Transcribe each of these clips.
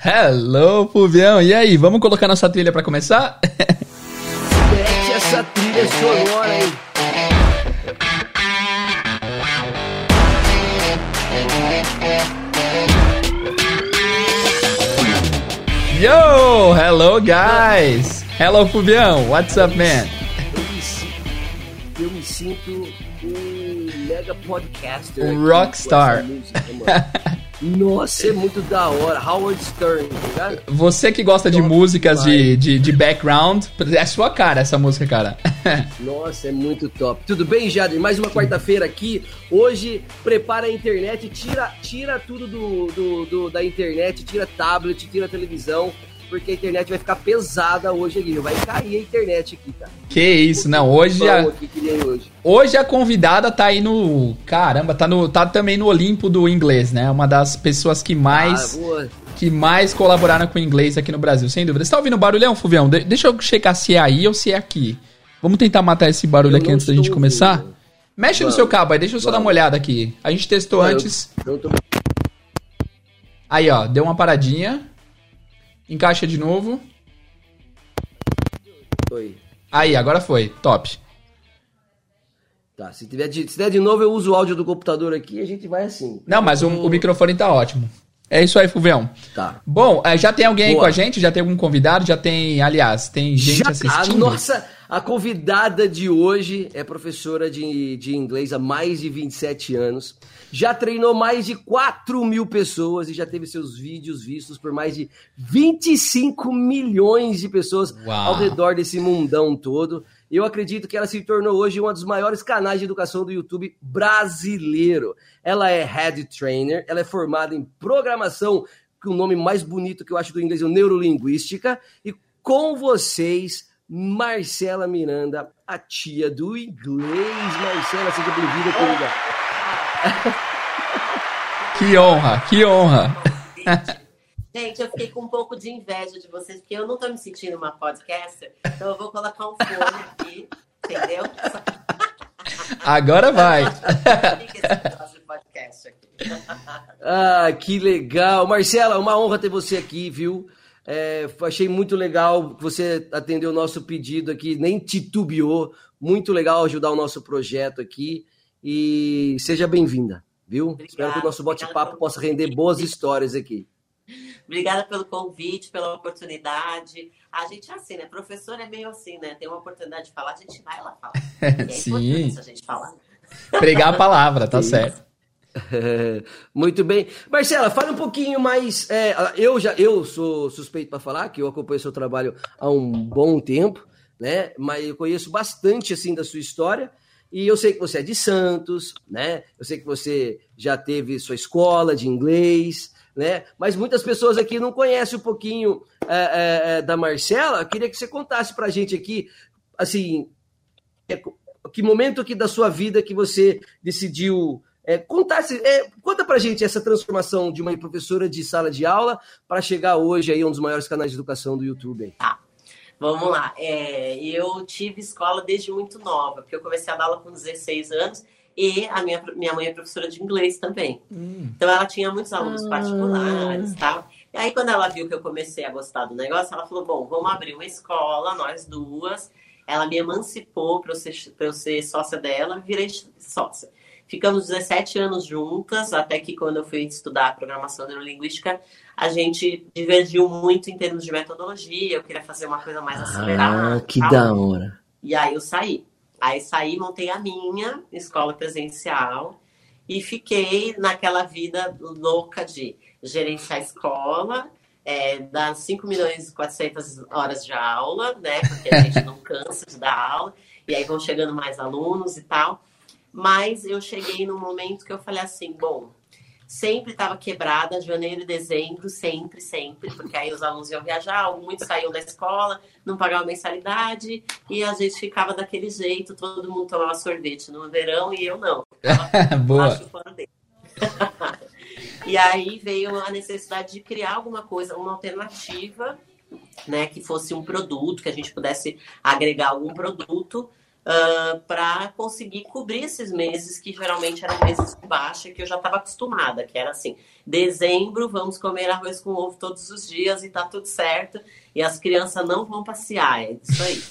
Hello, Fulvião. E aí, vamos colocar nossa trilha para começar? Mete essa trilha sonora aí. Yo, hello guys. Hello, Fulvião. What's up, man? Eu me sinto, um mega podcaster. Um rockstar. Nossa, é muito da hora. Howard Stern, tá ligado? Você que gosta de músicas de, de, de background, é sua cara essa música, cara. Nossa, é muito top. Tudo bem, Jader? Mais uma quarta-feira aqui. Hoje, prepara a internet, tira, tira tudo do, do- do- da internet, tira tablet, tira televisão, porque a internet vai ficar pesada hoje aqui. Vai cair a internet aqui, cara. que isso, não. Hoje a, Vamos hoje. hoje a convidada tá aí no. Caramba, tá, no, tá também no Olimpo do inglês, né? Uma das pessoas que mais. Ah, que mais colaboraram com o inglês aqui no Brasil, sem dúvida. Você tá ouvindo barulhão, Fulvião? De- deixa eu checar se é aí ou se é aqui. Vamos tentar matar esse barulho Eu aqui antes da gente estou começar? ouvindo. Mexe no Vamos, seu cabo aí, deixa eu só dar uma vamos. olhada aqui. A gente testou Ah, eu- antes. eu tô- Aí, ó, deu uma paradinha. Encaixa de novo. Oi. Aí, agora foi. Top. Tá, se tiver de, se der de novo, eu uso o áudio do computador aqui e a gente vai assim. Não, mas o, o microfone tá ótimo. É isso aí, Fulvião. Tá. Bom, eh, já tem alguém aí Boa. com a gente? Já tem algum convidado? Já tem, aliás, tem gente Já, a assistindo? nossa, a convidada de hoje é professora de, de inglês há mais de 27 anos. Já treinou mais de 4 mil pessoas e já teve seus vídeos vistos por mais de 25 milhões de pessoas Uau. ao redor desse mundão todo. Eu acredito que ela se tornou hoje uma dos maiores canais de educação do YouTube brasileiro. Ela é head trainer, ela é formada em programação, que o nome mais bonito que eu acho do inglês é neurolinguística, e com vocês, Marcela Miranda, a tia do inglês. Marcela, seja bem-vinda, querida. Que honra, que honra. Gente, eu fiquei com um pouco de inveja de vocês, porque eu não tô me sentindo uma podcaster, então eu vou colocar um fone aqui, entendeu? Agora vai. Aqui. Ah, que legal. Marcela, uma honra ter você aqui, viu? É, achei muito legal que você atendeu o nosso pedido aqui, nem titubeou. Muito legal ajudar o nosso projeto aqui. E seja bem-vinda, viu? Obrigada, Espero que o nosso bate-papo possa render boas histórias aqui. Obrigada pelo convite, pela oportunidade. A gente é assim, né? Professor é meio assim, né? Tem uma oportunidade de falar, a gente vai lá falar. E é Sim. importante a gente falar. Pregar a palavra, tá Sim. certo. Muito bem. Marcela, fala um pouquinho mais. é, eu já eu sou suspeito para falar, que eu acompanho seu trabalho há um bom tempo, né? Mas eu conheço bastante assim da sua história. E eu sei que você é de Santos, né? Eu sei que você já teve sua escola de inglês, né? Mas muitas pessoas aqui não conhecem um pouquinho é, é, é, da Marcela. Eu queria que você contasse pra gente aqui, assim, é, que momento que da sua vida que você decidiu é, contar, é, conta pra gente essa transformação de uma professora de sala de aula para chegar hoje aí a um dos maiores canais de educação do YouTube. aí. Vamos lá. É, eu tive escola desde muito nova, porque eu comecei a dar aula com 16 anos e a minha, minha mãe é professora de inglês também. Então ela tinha muitos alunos Ah. particulares e tal. E aí, quando ela viu que eu comecei a gostar do negócio, ela falou: bom, vamos abrir uma escola, nós duas. Ela me emancipou para eu, ser- pra eu ser sócia dela, virei sócia. Ficamos 17 anos juntas, até que quando eu fui estudar programação neurolinguística, a gente divergiu muito em termos de metodologia. Eu queria fazer uma coisa mais acelerada. Ah, que da hora. E aí eu saí. Aí saí, montei a minha escola presencial e fiquei naquela vida louca de gerenciar a escola, é, dar 5 milhões e 400 horas de aula, né? Porque a gente não cansa de dar aula, e aí vão chegando mais alunos e tal. Mas eu cheguei num momento que eu falei assim, bom, sempre estava quebrada, janeiro e dezembro, sempre, sempre, porque aí os alunos iam viajar, muitos saíam da escola, não pagavam mensalidade, e a gente ficava daquele jeito, todo mundo tomava sorvete no verão e eu não. Boa. e aí veio a necessidade de criar alguma coisa, uma alternativa, né, que fosse um produto, que a gente pudesse agregar algum produto uh, para conseguir cobrir esses meses que geralmente eram meses de baixa, que eu já estava acostumada, que era assim, dezembro, vamos comer arroz com ovo todos os dias e tá tudo certo, e as crianças não vão passear, é isso aí.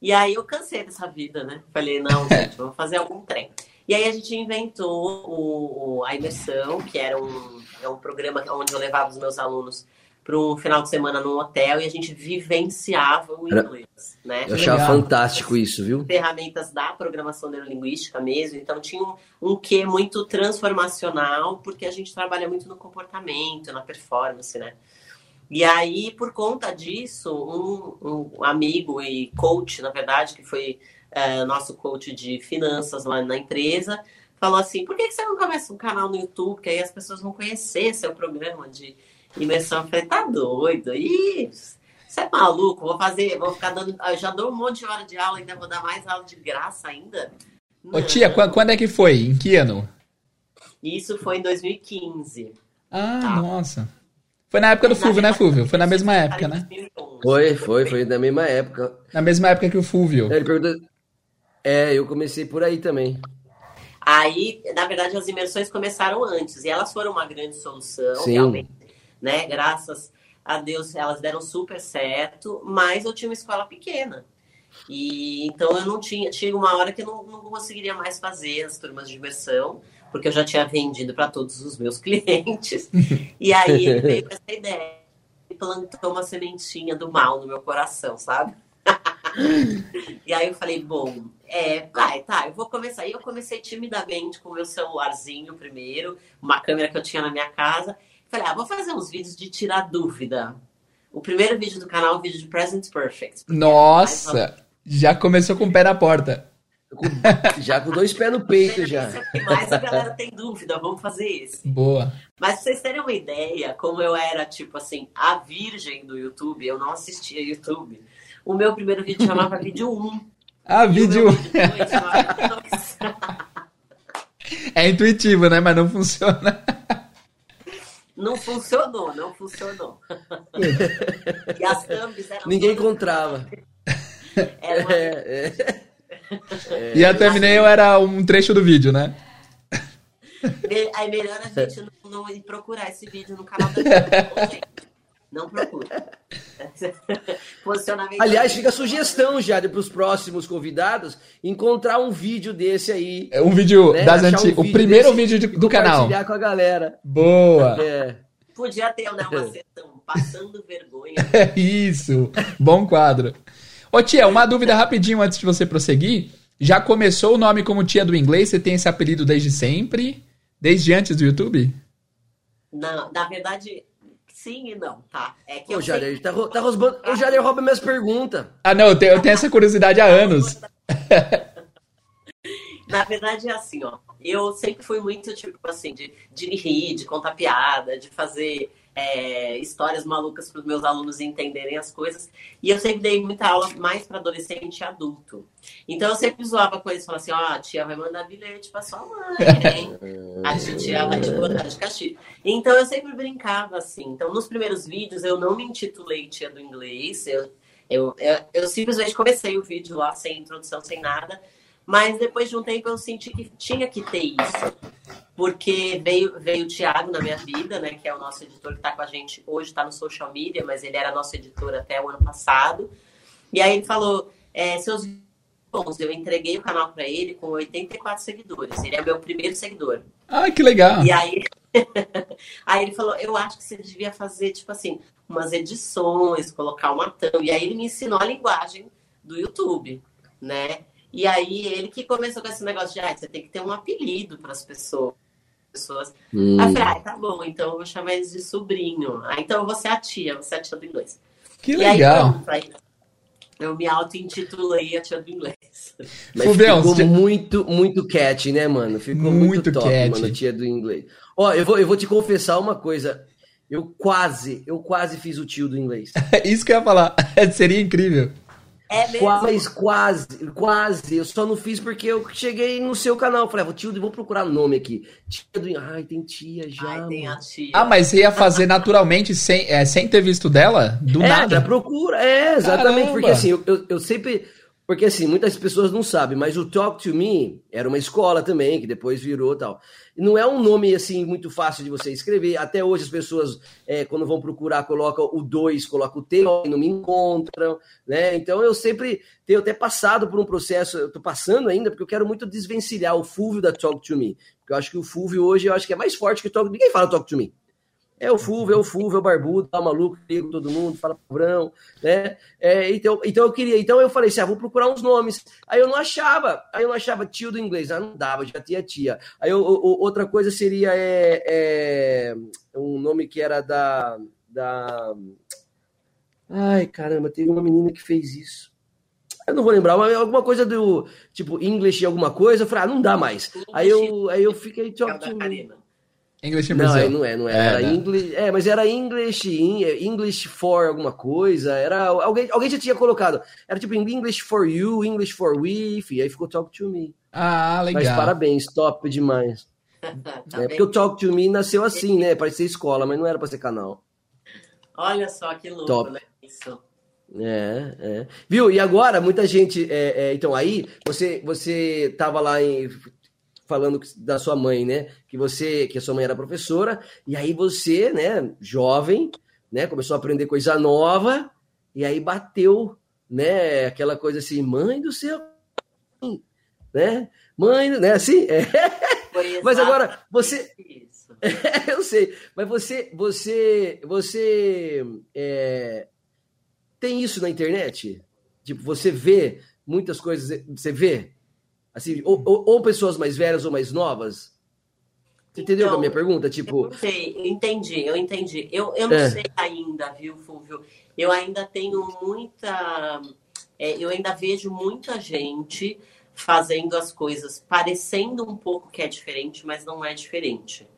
E aí eu cansei dessa vida, né? Falei, não, gente, vamos fazer algum trem. E aí a gente inventou o, a imersão, que era um, é um programa onde eu levava os meus alunos para um final de semana no hotel e a gente vivenciava o inglês, né? Eu achava Legal. fantástico isso, viu? Ferramentas da programação neurolinguística mesmo, então tinha um, um quê muito transformacional, porque a gente trabalha muito no comportamento, na performance, né? E aí, por conta disso, um, um amigo e coach, na verdade, que foi é, nosso coach de finanças lá na empresa, falou assim: por que, que você não começa um canal no YouTube? Que aí as pessoas vão conhecer seu programa de Imersão, eu falei, tá doido? Ih, você é maluco? Vou fazer, vou ficar dando. Eu já dou um monte de hora de aula, ainda vou dar mais aula de graça ainda. Ô tia, quando é que foi? Em que ano? Isso foi em 2015. Ah, tá. nossa. Foi na época do Fulvio, né, Fulvio? Foi na mesma época, né? Foi, foi, foi na mesma época. Na mesma época que o Fulvio. Ele perguntou... É, eu comecei por aí também. Aí, na verdade, as imersões começaram antes e elas foram uma grande solução, Sim. realmente né? Graças a Deus elas deram super certo, mas eu tinha uma escola pequena. E então eu não tinha, tinha uma hora que eu não, não conseguiria mais fazer as turmas de imersão, porque eu já tinha vendido para todos os meus clientes. e aí ele veio com essa ideia e plantou uma sementinha do mal no meu coração, sabe? e aí eu falei, bom, é, vai, tá, eu vou começar. E eu comecei timidamente com o meu celularzinho primeiro, uma câmera que eu tinha na minha casa. Falei, ah, vou fazer uns vídeos de tirar dúvida. O primeiro vídeo do canal é o vídeo de Present Perfect. Nossa! Já começou com o pé na porta. já com dois pés no peito, já. Mais a galera tem dúvida, vamos fazer esse. Boa. Mas pra vocês terem uma ideia, como eu era, tipo assim, a virgem do YouTube, eu não assistia YouTube. O meu primeiro vídeo chamava Vídeo 1. Ah, vídeo 1. é intuitivo, né? Mas não funciona. Não funcionou, não funcionou. e as thumbs eram. Ninguém encontrava. Era uma... é, é. E a thumbnail era um trecho do vídeo, né? Aí melhor a gente não, não ir procurar esse vídeo no canal da gente. Não procura. Posicionamento. Aliás, fica a sugestão já para os próximos convidados encontrar um vídeo desse aí. É um vídeo né? das antigas. Um o primeiro vídeo de, do canal. Compartilhar com a galera. Boa. É. Podia ter né, uma sessão passando vergonha. É isso. Bom quadro. Ô tia, uma dúvida rapidinho antes de você prosseguir. Já começou o nome como tia do inglês? Você tem esse apelido desde sempre? Desde antes do YouTube? Não, na verdade, sim e não, tá? É que Ô, Jader, sei... tá, tá rosbando... O Jader rouba minhas perguntas. Ah, não, eu tenho, eu tenho essa curiosidade há anos. Na verdade, é assim, ó. Eu sempre fui muito, tipo, assim, de, de rir, de contar piada, de fazer é, histórias malucas para os meus alunos entenderem as coisas. E eu sempre dei muita aula mais para adolescente e adulto. Então eu sempre zoava com eles, falava assim: ó, oh, a tia vai mandar bilhete para sua mãe, hein? A tia vai te botar de castigo. Então eu sempre brincava assim. Então nos primeiros vídeos eu não me intitulei tia do inglês, eu, eu, eu, eu simplesmente comecei o vídeo lá sem introdução, sem nada. Mas depois de um tempo eu senti que tinha que ter isso. Porque veio, veio o Thiago na minha vida, né? Que é o nosso editor que está com a gente hoje, está no social media, mas ele era nosso editor até o ano passado. E aí ele falou: é, seus bons, eu entreguei o canal para ele com 84 seguidores. Ele é meu primeiro seguidor. Ah, que legal! E aí, aí ele falou: eu acho que você devia fazer, tipo assim, umas edições, colocar uma thumb. E aí ele me ensinou a linguagem do YouTube, né? E aí ele que começou com esse negócio de, ah, você tem que ter um apelido para as pessoas. pessoas. Hum. Aí eu falei, ah, tá bom, então eu vou chamar eles de sobrinho. Ah, então você é a tia, você é a tia do inglês. Que e legal. Aí, pronto, aí eu me auto-intitulei a tia do inglês. Mas Fulvião, ficou você... muito, muito cat, né, mano? Ficou muito, muito top, cat. mano, a tia do inglês. Ó, eu vou, eu vou te confessar uma coisa. Eu quase, eu quase fiz o tio do inglês. Isso que eu ia falar. Seria incrível. É mesmo? Quase, quase, quase. Eu só não fiz porque eu cheguei no seu canal. Falei, ah, tio, vou procurar nome aqui. Tia do. Ai, tem tia já. Ai, tem a tia. Ah, mas você ia fazer naturalmente sem, é, sem ter visto dela? Do é, nada. procura. É, exatamente. Caramba. Porque assim, eu, eu, eu, sempre. Porque assim, muitas pessoas não sabem, mas o Talk to Me era uma escola também, que depois virou tal. Não é um nome assim muito fácil de você escrever. Até hoje as pessoas, é, quando vão procurar, colocam o 2, colocam o T, e não me encontram, né? Então eu sempre tenho até passado por um processo, eu tô passando ainda, porque eu quero muito desvencilhar o Fulvio da Talk to Me. Porque eu acho que o Fulvio hoje eu acho que é mais forte que o Talk Ninguém fala Talk to Me. É o Fulvio, é o Fulvio, é o barbudo, tá maluco, liga todo mundo, fala palavrão, né? É, então, então eu queria, então eu falei assim, ah, vou procurar uns nomes. Aí eu não achava, aí eu não achava tio do inglês, ah, não dava, já tinha tia. Aí eu, outra coisa seria é, é, um nome que era da, da... Ai, caramba, teve uma menina que fez isso. Eu não vou lembrar, mas alguma coisa do tipo English alguma coisa. Eu falei, ah, não dá mais. Aí eu, aí eu fiquei to me. English in Não, Brazil. aí não é, não é. É, era né? English, é, mas era English, in- English for alguma coisa. Era alguém, alguém já tinha colocado. Era tipo English for you, English for we, e aí ficou Talk to Me. Ah, legal. Mas parabéns, top demais. Tá é porque o Talk to Me nasceu assim, né? Para ser escola, mas não era para ser canal. Olha só que louco, Top. né? Isso. É, é. Viu? E agora, muita gente. é, é, então, aí, você você tava lá em, falando da sua mãe, né? Que você, que a sua mãe era professora, e aí você, né, jovem, né, começou a aprender coisa nova, e aí bateu, né, aquela coisa assim, mãe do céu, né? Mãe, né, assim? É. Mas agora, você, Isso. eu sei, mas você, você, você é, tem isso na internet? Tipo, você vê muitas coisas, você vê? Assim, ou, ou- ou pessoas mais velhas ou mais novas? Você entendeu Então, a minha pergunta? Eu Tipo, não sei, eu entendi, eu entendi. Eu, eu não É. sei ainda, viu, Fulvio? Eu ainda tenho muita. é, eu ainda vejo muita gente fazendo as coisas parecendo um pouco que é diferente, mas não é diferente.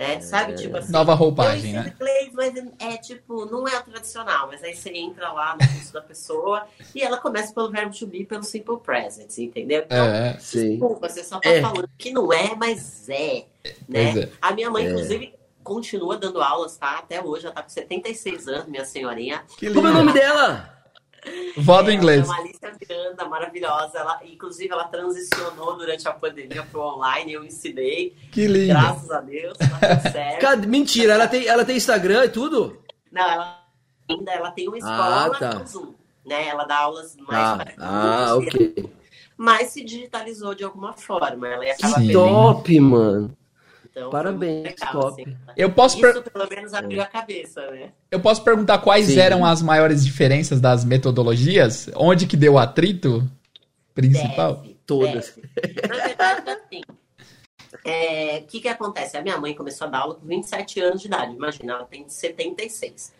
É, sabe, tipo assim. Nova roupagem, né? inglês, mas é tipo, não é o tradicional, mas aí você entra lá no curso da pessoa e ela começa pelo verbo to be, pelo simple present, entendeu? Então, É, é. sim. Desculpa, você só tá É. falando que não é, mas é. Né? É. A minha mãe, inclusive, continua dando aulas, tá? Até hoje, ela tá com 76 anos, minha senhorinha. Que Como é o nome dela? Vó do Ela inglês. Alicia Miranda, maravilhosa. Ela, inclusive, ela transicionou durante a pandemia pro online, eu ensinei, Que lindo. graças a Deus, tá tudo certo. Cadê- Mentira, ela tem, ela tem Instagram e tudo? Não, ela ainda ela tem uma escola Ah, tá. no Zoom, né? Ela dá aulas mais Ah, para ah, ok. mas se digitalizou de alguma forma. Ela Sim. aprendendo. Top, mano. Então, Parabéns, legal, top. assim. Eu posso, Isso per- pelo menos abriu a cabeça, né? eu posso perguntar quais Sim. eram as maiores diferenças das metodologias? Onde que deu o atrito principal? Deve, Todas. deve. Na verdade, assim, é, o que que acontece? A minha mãe começou a dar aula com 27 anos de idade. Imagina, ela tem 76.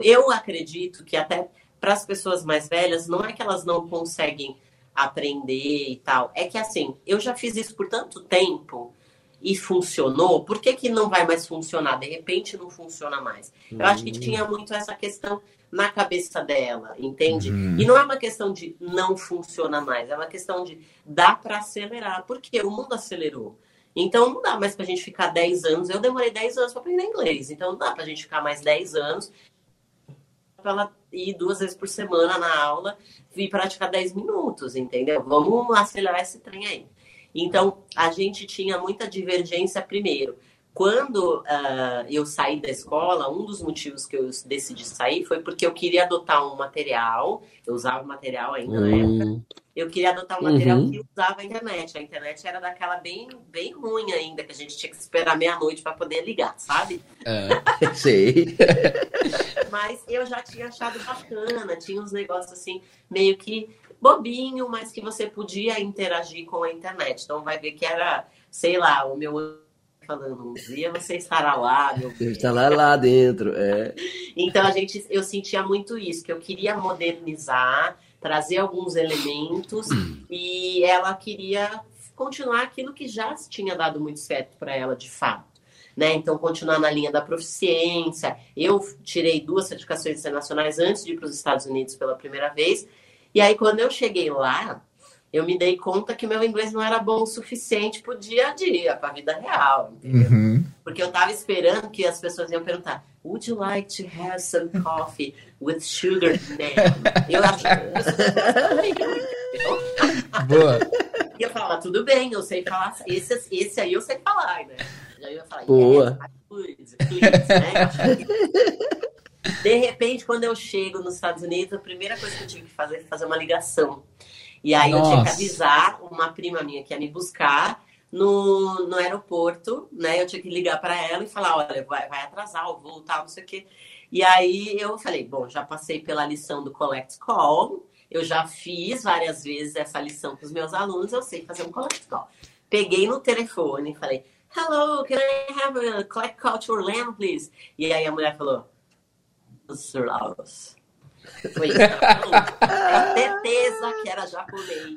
Eu acredito que até para as pessoas mais velhas, não é que elas não conseguem aprender e tal. É que assim, eu já fiz isso por tanto tempo e funcionou, por que, que não vai mais funcionar? De repente não funciona mais. Eu acho que tinha muito essa questão na cabeça dela, entende? Uhum. E não é uma questão de não funciona mais, é uma questão de dá para acelerar, porque o mundo acelerou. Então não dá mais pra gente ficar 10 anos. Eu demorei 10 anos para aprender inglês, então não dá pra gente ficar mais 10 anos para ela ir duas vezes por semana na aula e praticar 10 minutos, entendeu? Vamos acelerar esse trem aí. Então, a gente tinha muita divergência primeiro. Quando ah, eu saí da escola, um dos motivos que eu decidi sair foi porque eu queria adotar um material, eu usava material ainda na época, Hum, eu queria adotar um material Uhum. que usava a internet. A internet era daquela bem, bem ruim ainda, que a gente tinha que esperar meia-noite para poder ligar, sabe? É. sei. Mas eu já tinha achado bacana, tinha uns negócios assim, meio que bobinho, mas que você podia interagir com a internet. Então vai ver que era, sei lá, o meu falando, um dia você estará lá, meu Deve estar lá, lá dentro. É. Então a gente, eu sentia muito isso, que eu queria modernizar, trazer alguns elementos e ela queria continuar aquilo que já tinha dado muito certo para ela de fato. Né? Então, continuar na linha da proficiência. Eu tirei duas certificações internacionais antes de ir para os Estados Unidos pela primeira vez. E aí, quando eu cheguei lá, eu me dei conta que meu inglês não era bom o suficiente pro dia a dia, pra vida real, entendeu? Uhum. Porque eu tava esperando que as pessoas iam perguntar: Would you like to have some coffee with sugar now? Eu achava. Boa. E eu falava, tudo bem, eu sei falar. Esse, esse aí eu sei falar, né? Já ia falar, Boa. yes, please, please, né? De repente, quando eu chego nos Estados Unidos, a primeira coisa que eu tive que fazer foi fazer uma ligação. E aí eu tinha que Nossa. avisar uma prima minha que ia me buscar no, no aeroporto, né? Eu tinha que ligar para ela e falar, olha, vai, vai atrasar o voo, tal, não sei o quê. E aí eu falei, bom, já passei pela lição do Collect Call, eu já fiz várias vezes essa lição com os meus alunos, eu sei fazer um Collect Call. Peguei no telefone e falei, hello, can I have a Collect Call to Orlando, please? E aí a mulher falou, Sir Laos. Foi isso. que ela falou. Era certeza que era japonês.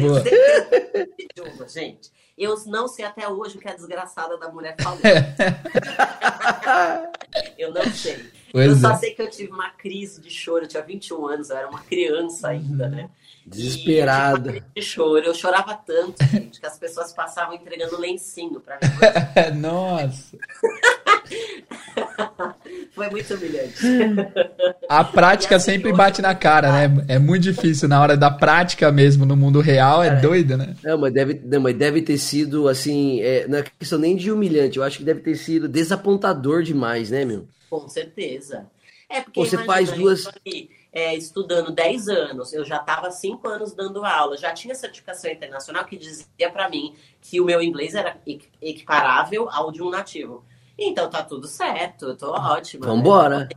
Boa. Certeza de idioma, gente. Eu não sei até hoje o que a desgraçada da mulher falou. Eu não sei. Pois eu só é. sei que eu tive uma crise de choro. Eu tinha 21 anos, eu era uma criança ainda, né? Desesperada. E de choro. Eu chorava tanto, gente, que as pessoas passavam entregando lencinho pra mim. Nossa. Foi muito humilhante. A prática sempre bate na cara, né? É muito difícil na hora da prática mesmo, no mundo real, é doido, né? Não, mas deve, não, mas deve ter sido, assim, é, não é questão nem de humilhante, eu acho que deve ter sido desapontador demais, né, meu? Com certeza. É porque Você imagina, faz duas- aqui, é, estudando 10 anos, eu já estava 5 anos dando aula, já tinha certificação internacional que dizia para mim que o meu inglês era equi- equiparável ao de um nativo. Então tá tudo certo, eu tô ótima. né? Vambora.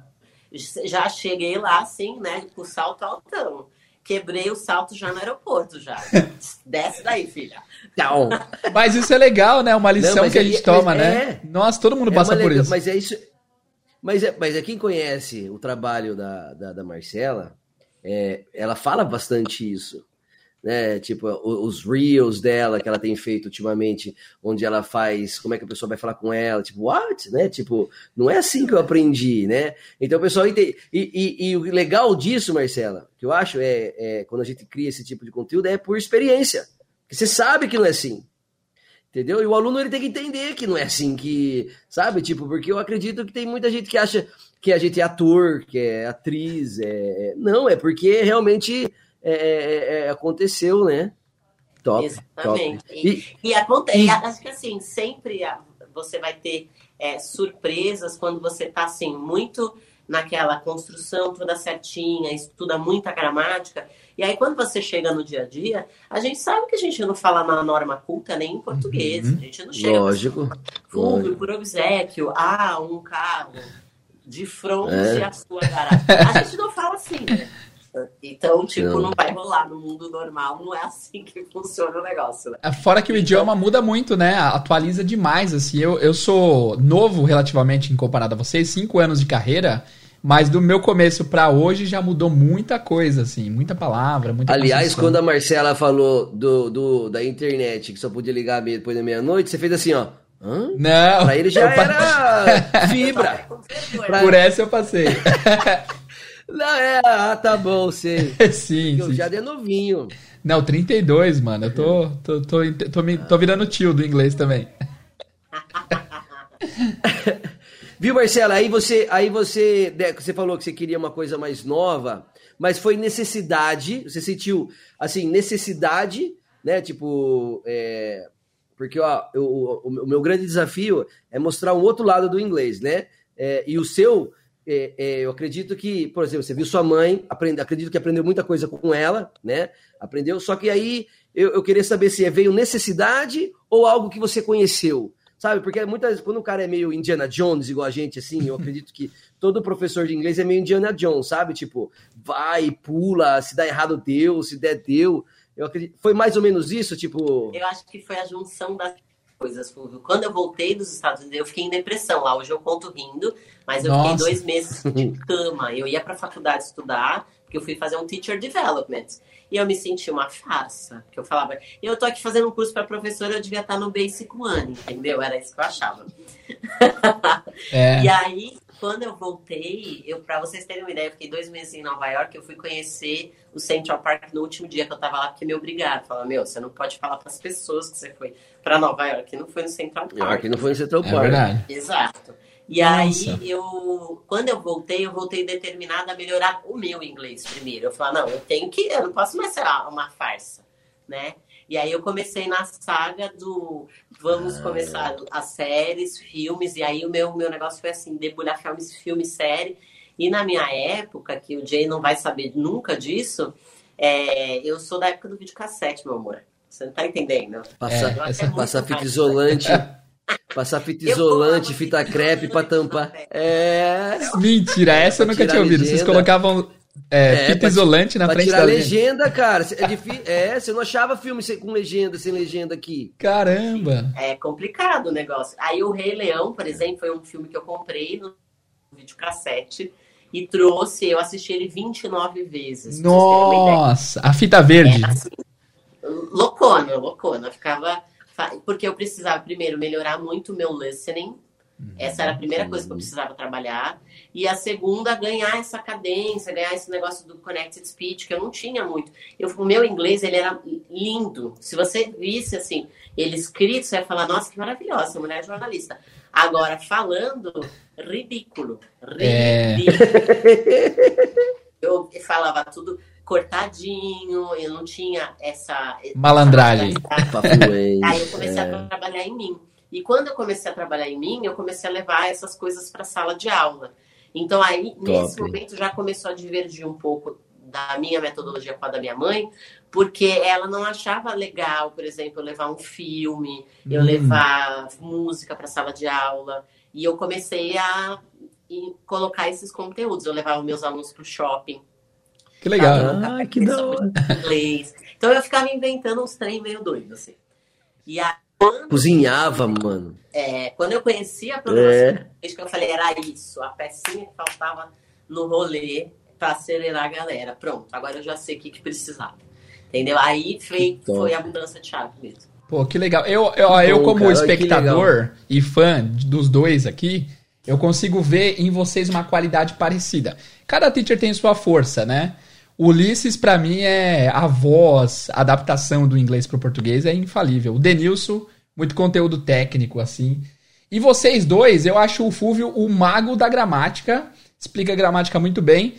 Já cheguei lá, assim, né, com o salto altão. Quebrei o salto já no aeroporto, já. Desce daí, filha. Então, Mas isso é legal, né? Uma lição Não, que a é- gente mas toma, é- né? Nossa, todo mundo é passa por legal- isso. Mas é isso. Mas é, mas é quem conhece o trabalho da, da, da Marcela, é, ela fala bastante isso. Né? Tipo, os reels dela que ela tem feito ultimamente, onde ela faz, como é que a pessoa vai falar com ela, tipo, what? Né? Tipo, não é assim que eu aprendi, né? Então o pessoal entende. E, e- e o legal disso, Marcela, que eu acho é, é quando a gente cria esse tipo de conteúdo, é por experiência. Porque você sabe que não é assim. Entendeu? E o aluno ele tem que entender que não é assim que, sabe? Tipo, porque eu acredito que tem muita gente que acha que a gente é ator, que é atriz, é... não, é porque realmente é, é, é, aconteceu, né? Top, Exatamente. top. E, E, e acontece, e- acho que assim, sempre você vai ter é, surpresas quando você tá assim, muito naquela construção toda certinha, estuda muita gramática. E aí, quando você chega no dia a dia, a gente sabe que a gente não fala na norma culta nem em português. Uhum. A gente não chega lógico. Fulvio, por obsequio, ah, um carro de frente É. à sua garagem. A gente não fala assim, né? Então, tipo, Não. não. vai rolar no mundo normal, não é assim que funciona o negócio, né? É, Fora que o idioma muda muito, né? Atualiza demais, assim. Eu, eu sou novo relativamente em comparado a vocês, cinco anos de carreira, mas do meu começo pra hoje já mudou muita coisa, assim. Muita palavra, muita Aliás, construção. quando a Marcela falou do, do, da internet, que só podia ligar depois da meia-noite, você fez assim, ó. Hã? Não, Pra ele já eu era fibra. Por essa eu passei. Não, é, ah, tá bom, sei. sim, Eu sim. já é novinho. Não, 32, mano. Eu tô, tô, tô, tô, me- tô virando tio do inglês também. Viu, Marcela? Aí você, aí você, né, você falou que você queria uma coisa mais nova, mas foi necessidade. Você sentiu assim necessidade, né? Tipo, é, porque ó, eu- o, o meu grande desafio é mostrar um outro lado do inglês, né? É, e o seu, é, é, eu acredito que, por exemplo, você viu sua mãe, aprende, acredito que aprendeu muita coisa com ela, né? Aprendeu. Só que aí eu, eu queria saber se veio necessidade ou algo que você conheceu. Sabe, porque muitas vezes, quando o cara é meio Indiana Jones, igual a gente, assim, eu acredito que todo professor de inglês é meio Indiana Jones, sabe? Tipo, vai, pula, se dá errado, deu, se der, deu. Eu acredito. Foi mais ou menos isso, tipo. Eu acho que foi a junção das coisas. Quando eu voltei dos Estados Unidos, eu fiquei em depressão lá. Hoje eu conto rindo, mas eu Nossa. fiquei dois meses de cama. Eu ia pra faculdade estudar, porque eu fui fazer um teacher development. E eu me senti uma farsa, que eu falava, eu tô aqui fazendo um curso para professora, eu devia estar no Basic One, entendeu? Era isso que eu achava. É. E aí, quando eu voltei, eu para vocês terem uma ideia, eu fiquei dois meses em Nova York, eu fui conhecer o Central Park no último dia que eu tava lá, porque me obrigaram. Falaram, meu, você não pode falar para as pessoas que você foi para Nova York, não foi no Central Park. Aqui não foi no Central É Park. verdade. Exato. E Nossa. aí, eu, quando eu voltei, eu voltei determinada a melhorar o meu inglês primeiro. Eu falei, não, eu tenho que, eu não posso mais ser uma farsa, né? E aí eu comecei na saga do vamos Ah. começar as séries, filmes, e aí o meu, meu negócio foi assim, debulhar filmes, filme, série. E na minha época, que o Jay não vai saber nunca disso, é, eu sou da época do videocassete, meu amor. Você não tá entendendo? Passar, é passar fita isolante. Passar fita isolante, fita crepe pra tampar. É. Mentira, essa eu nunca tinha ouvido. Vocês colocavam é, É, fita pra isolante na Pra frente tirar da a legenda. legenda, cara. É, difícil. é, você não achava filme sem- com legenda, sem legenda aqui. Caramba! É complicado o negócio. Aí o Rei Leão, por exemplo, foi um filme que eu comprei no videocassete e trouxe, eu assisti ele 29 vezes. Nossa, a fita verde. Era assim, loucona, loucona. Eu Ficava. Porque eu precisava, primeiro, melhorar muito o meu listening. Essa era a primeira coisa que eu precisava trabalhar. E a segunda, ganhar essa cadência, ganhar esse negócio do connected speech, que eu não tinha muito. Eu, o meu inglês, ele era lindo. Se você visse, assim, ele escrito, você ia falar, nossa, que maravilhosa, essa mulher é jornalista. Agora, falando, ridículo. É. Ridículo. Eu falava tudo cortadinho, eu não tinha essa... Malandragem. Fluente. Aí eu comecei é. a trabalhar em mim. E quando eu comecei a trabalhar em mim, eu comecei a levar essas coisas para a sala de aula. Então aí, nesse momento, já começou a divergir um pouco da minha metodologia com a da minha mãe, porque ela não achava legal, por exemplo, eu levar um filme, eu Hum. levar música para a sala de aula. E eu comecei a colocar esses conteúdos. Eu levava meus alunos para o shopping, Que legal. Ah, que da hora. inglês. Então eu ficava inventando uns trem meio doido, assim. E aí, quando Cozinhava, mano. É, quando eu conheci a programação, É. desde que eu falei, era isso, a pecinha que faltava no rolê para acelerar a galera. Pronto, agora eu já sei o que, que precisava. Entendeu? Aí foi, foi a mudança de chave mesmo. Pô, que legal. Eu, eu, eu bom, como cara, espectador e fã dos dois aqui, eu consigo ver em vocês uma qualidade parecida. Cada teacher tem sua força, né? O Ulisses, pra mim, é a voz, a adaptação do inglês pro português é infalível. O Denilson, muito conteúdo técnico, assim. E vocês dois, eu acho o Fúvio o mago da gramática, explica a gramática muito bem.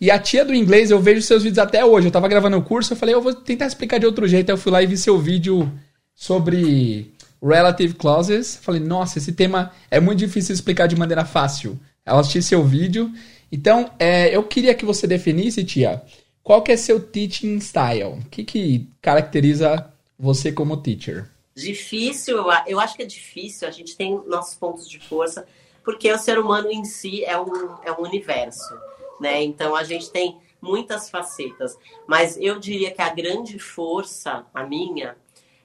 E a tia do inglês, eu vejo seus vídeos até hoje. Eu tava gravando o curso, eu falei, eu vou tentar explicar de outro jeito. Aí eu fui lá e vi seu vídeo sobre relative clauses. Falei, nossa, esse tema é muito difícil explicar de maneira fácil. Eu assisti seu vídeo. Então, é, eu queria que você definisse, tia, qual que é seu teaching style? O que, que caracteriza você como teacher? Difícil, eu acho que é difícil, a gente tem nossos pontos de força, porque o ser humano em si é um, é um universo, né? Então a gente tem muitas facetas, mas eu diria que a grande força, a minha,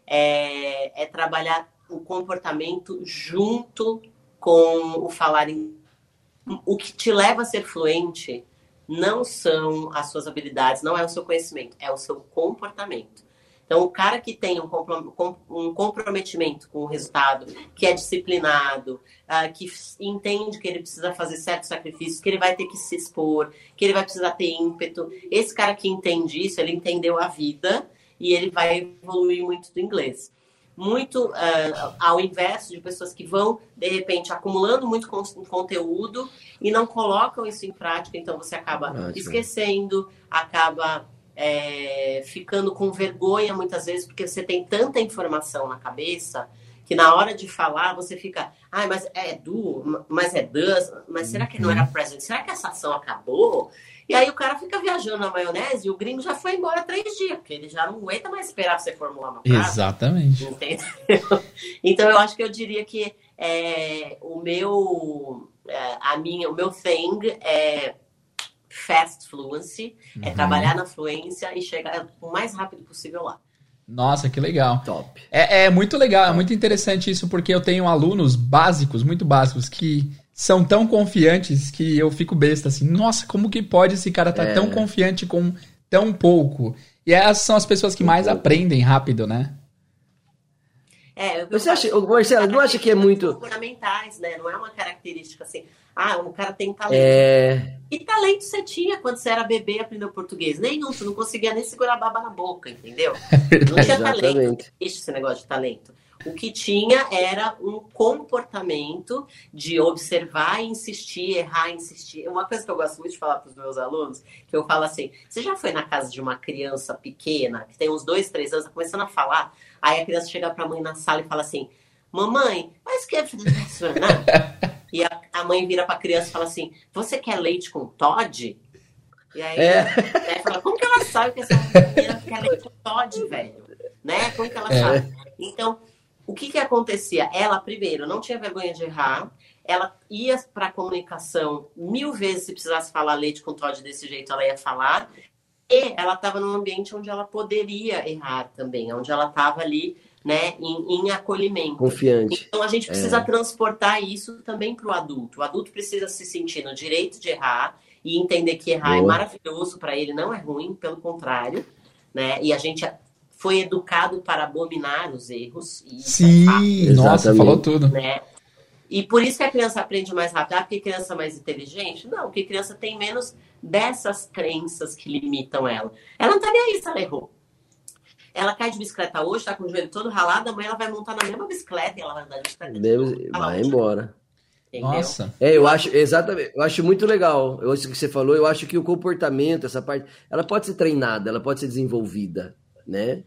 é, é trabalhar o comportamento junto com o falar em. O que te leva a ser fluente não são as suas habilidades, não é o seu conhecimento, é o seu comportamento. Então, o cara que tem um, comprom- com- comprometimento com o resultado, que é disciplinado, ah, que entende que ele precisa fazer certos sacrifícios, que ele vai ter que se expor, que ele vai precisar ter ímpeto. Esse cara que entende isso, ele entendeu a vida e ele vai evoluir muito do inglês. Muito ah, ao inverso de pessoas que vão, de repente, acumulando muito con- conteúdo e não colocam isso em prática, então você acaba Ótimo. esquecendo, acaba é, ficando com vergonha muitas vezes, porque você tem tanta informação na cabeça que na hora de falar você fica, ai, mas é do, mas é does, mas será que não era present? Será que essa ação acabou? E aí o cara fica viajando na maionese e o gringo já foi embora três dias, porque ele já não aguenta mais esperar você formular uma frase. Exatamente. Entendeu? Então eu acho que eu diria que é, o meu é, a minha, o meu thing é fast fluency, é trabalhar na fluência e chegar o mais rápido possível lá. Nossa, que legal. Top. É, é muito legal, é muito interessante isso, porque eu tenho alunos básicos, muito básicos, que são tão confiantes que eu fico besta assim. Nossa, como que pode esse cara estar É. tão confiante com tão pouco? E essas são as pessoas que mais aprendem rápido, né? É, eu- Você acha, Marcelo, não acha que é muito. fundamentais, né? Não é uma característica assim. Ah, o cara tem talento. É, Que talento você tinha quando você era bebê e aprendeu português? Nenhum, você não conseguia nem segurar a baba na boca, entendeu? Não tinha talento. exatamente. existe esse negócio de talento. O que tinha era um comportamento de observar e insistir, errar, insistir. Uma coisa que eu gosto muito de falar para os meus alunos, que eu falo assim: você já foi na casa de uma criança pequena, que tem uns dois, três anos, tá começando a falar, aí a criança chega para a mãe na sala e fala assim: Mamãe, mas que E a, a mãe vira para a criança e fala assim: Você quer leite com Todd? E aí É. né, fala, como que ela sabe que essa menina quer leite com Todd, velho? Né? Como que ela É. sabe? Então, o que que acontecia? Ela, primeiro, não tinha vergonha de errar. Ela ia para a comunicação mil vezes se precisasse falar leite com Todd desse jeito, ela ia falar. E ela estava num ambiente onde ela poderia errar também, onde ela estava ali, né, em, em acolhimento. Confiante. Então a gente precisa É. transportar isso também para o adulto. O adulto precisa se sentir no direito de errar e entender que errar é Boa. maravilhoso para ele, não é ruim, pelo contrário, né? E a gente foi educado para abominar os erros. E isso é Sim, nossa, Exatamente. falou tudo. né? E por isso que a criança aprende mais rápido. Ah, porque criança é mais inteligente? Não, porque criança tem menos dessas crenças que limitam ela. Ela não tá nem aí se ela errou. Ela cai de bicicleta hoje, tá com o joelho todo ralado, amanhã ela vai montar na mesma bicicleta e ela vai andar de bicicleta. de. Ela vai embora. entendeu? Nossa. É, eu acho, exatamente, eu acho muito legal. Eu, isso que você falou, eu acho que o comportamento, essa parte, ela pode ser treinada, ela pode ser desenvolvida, né?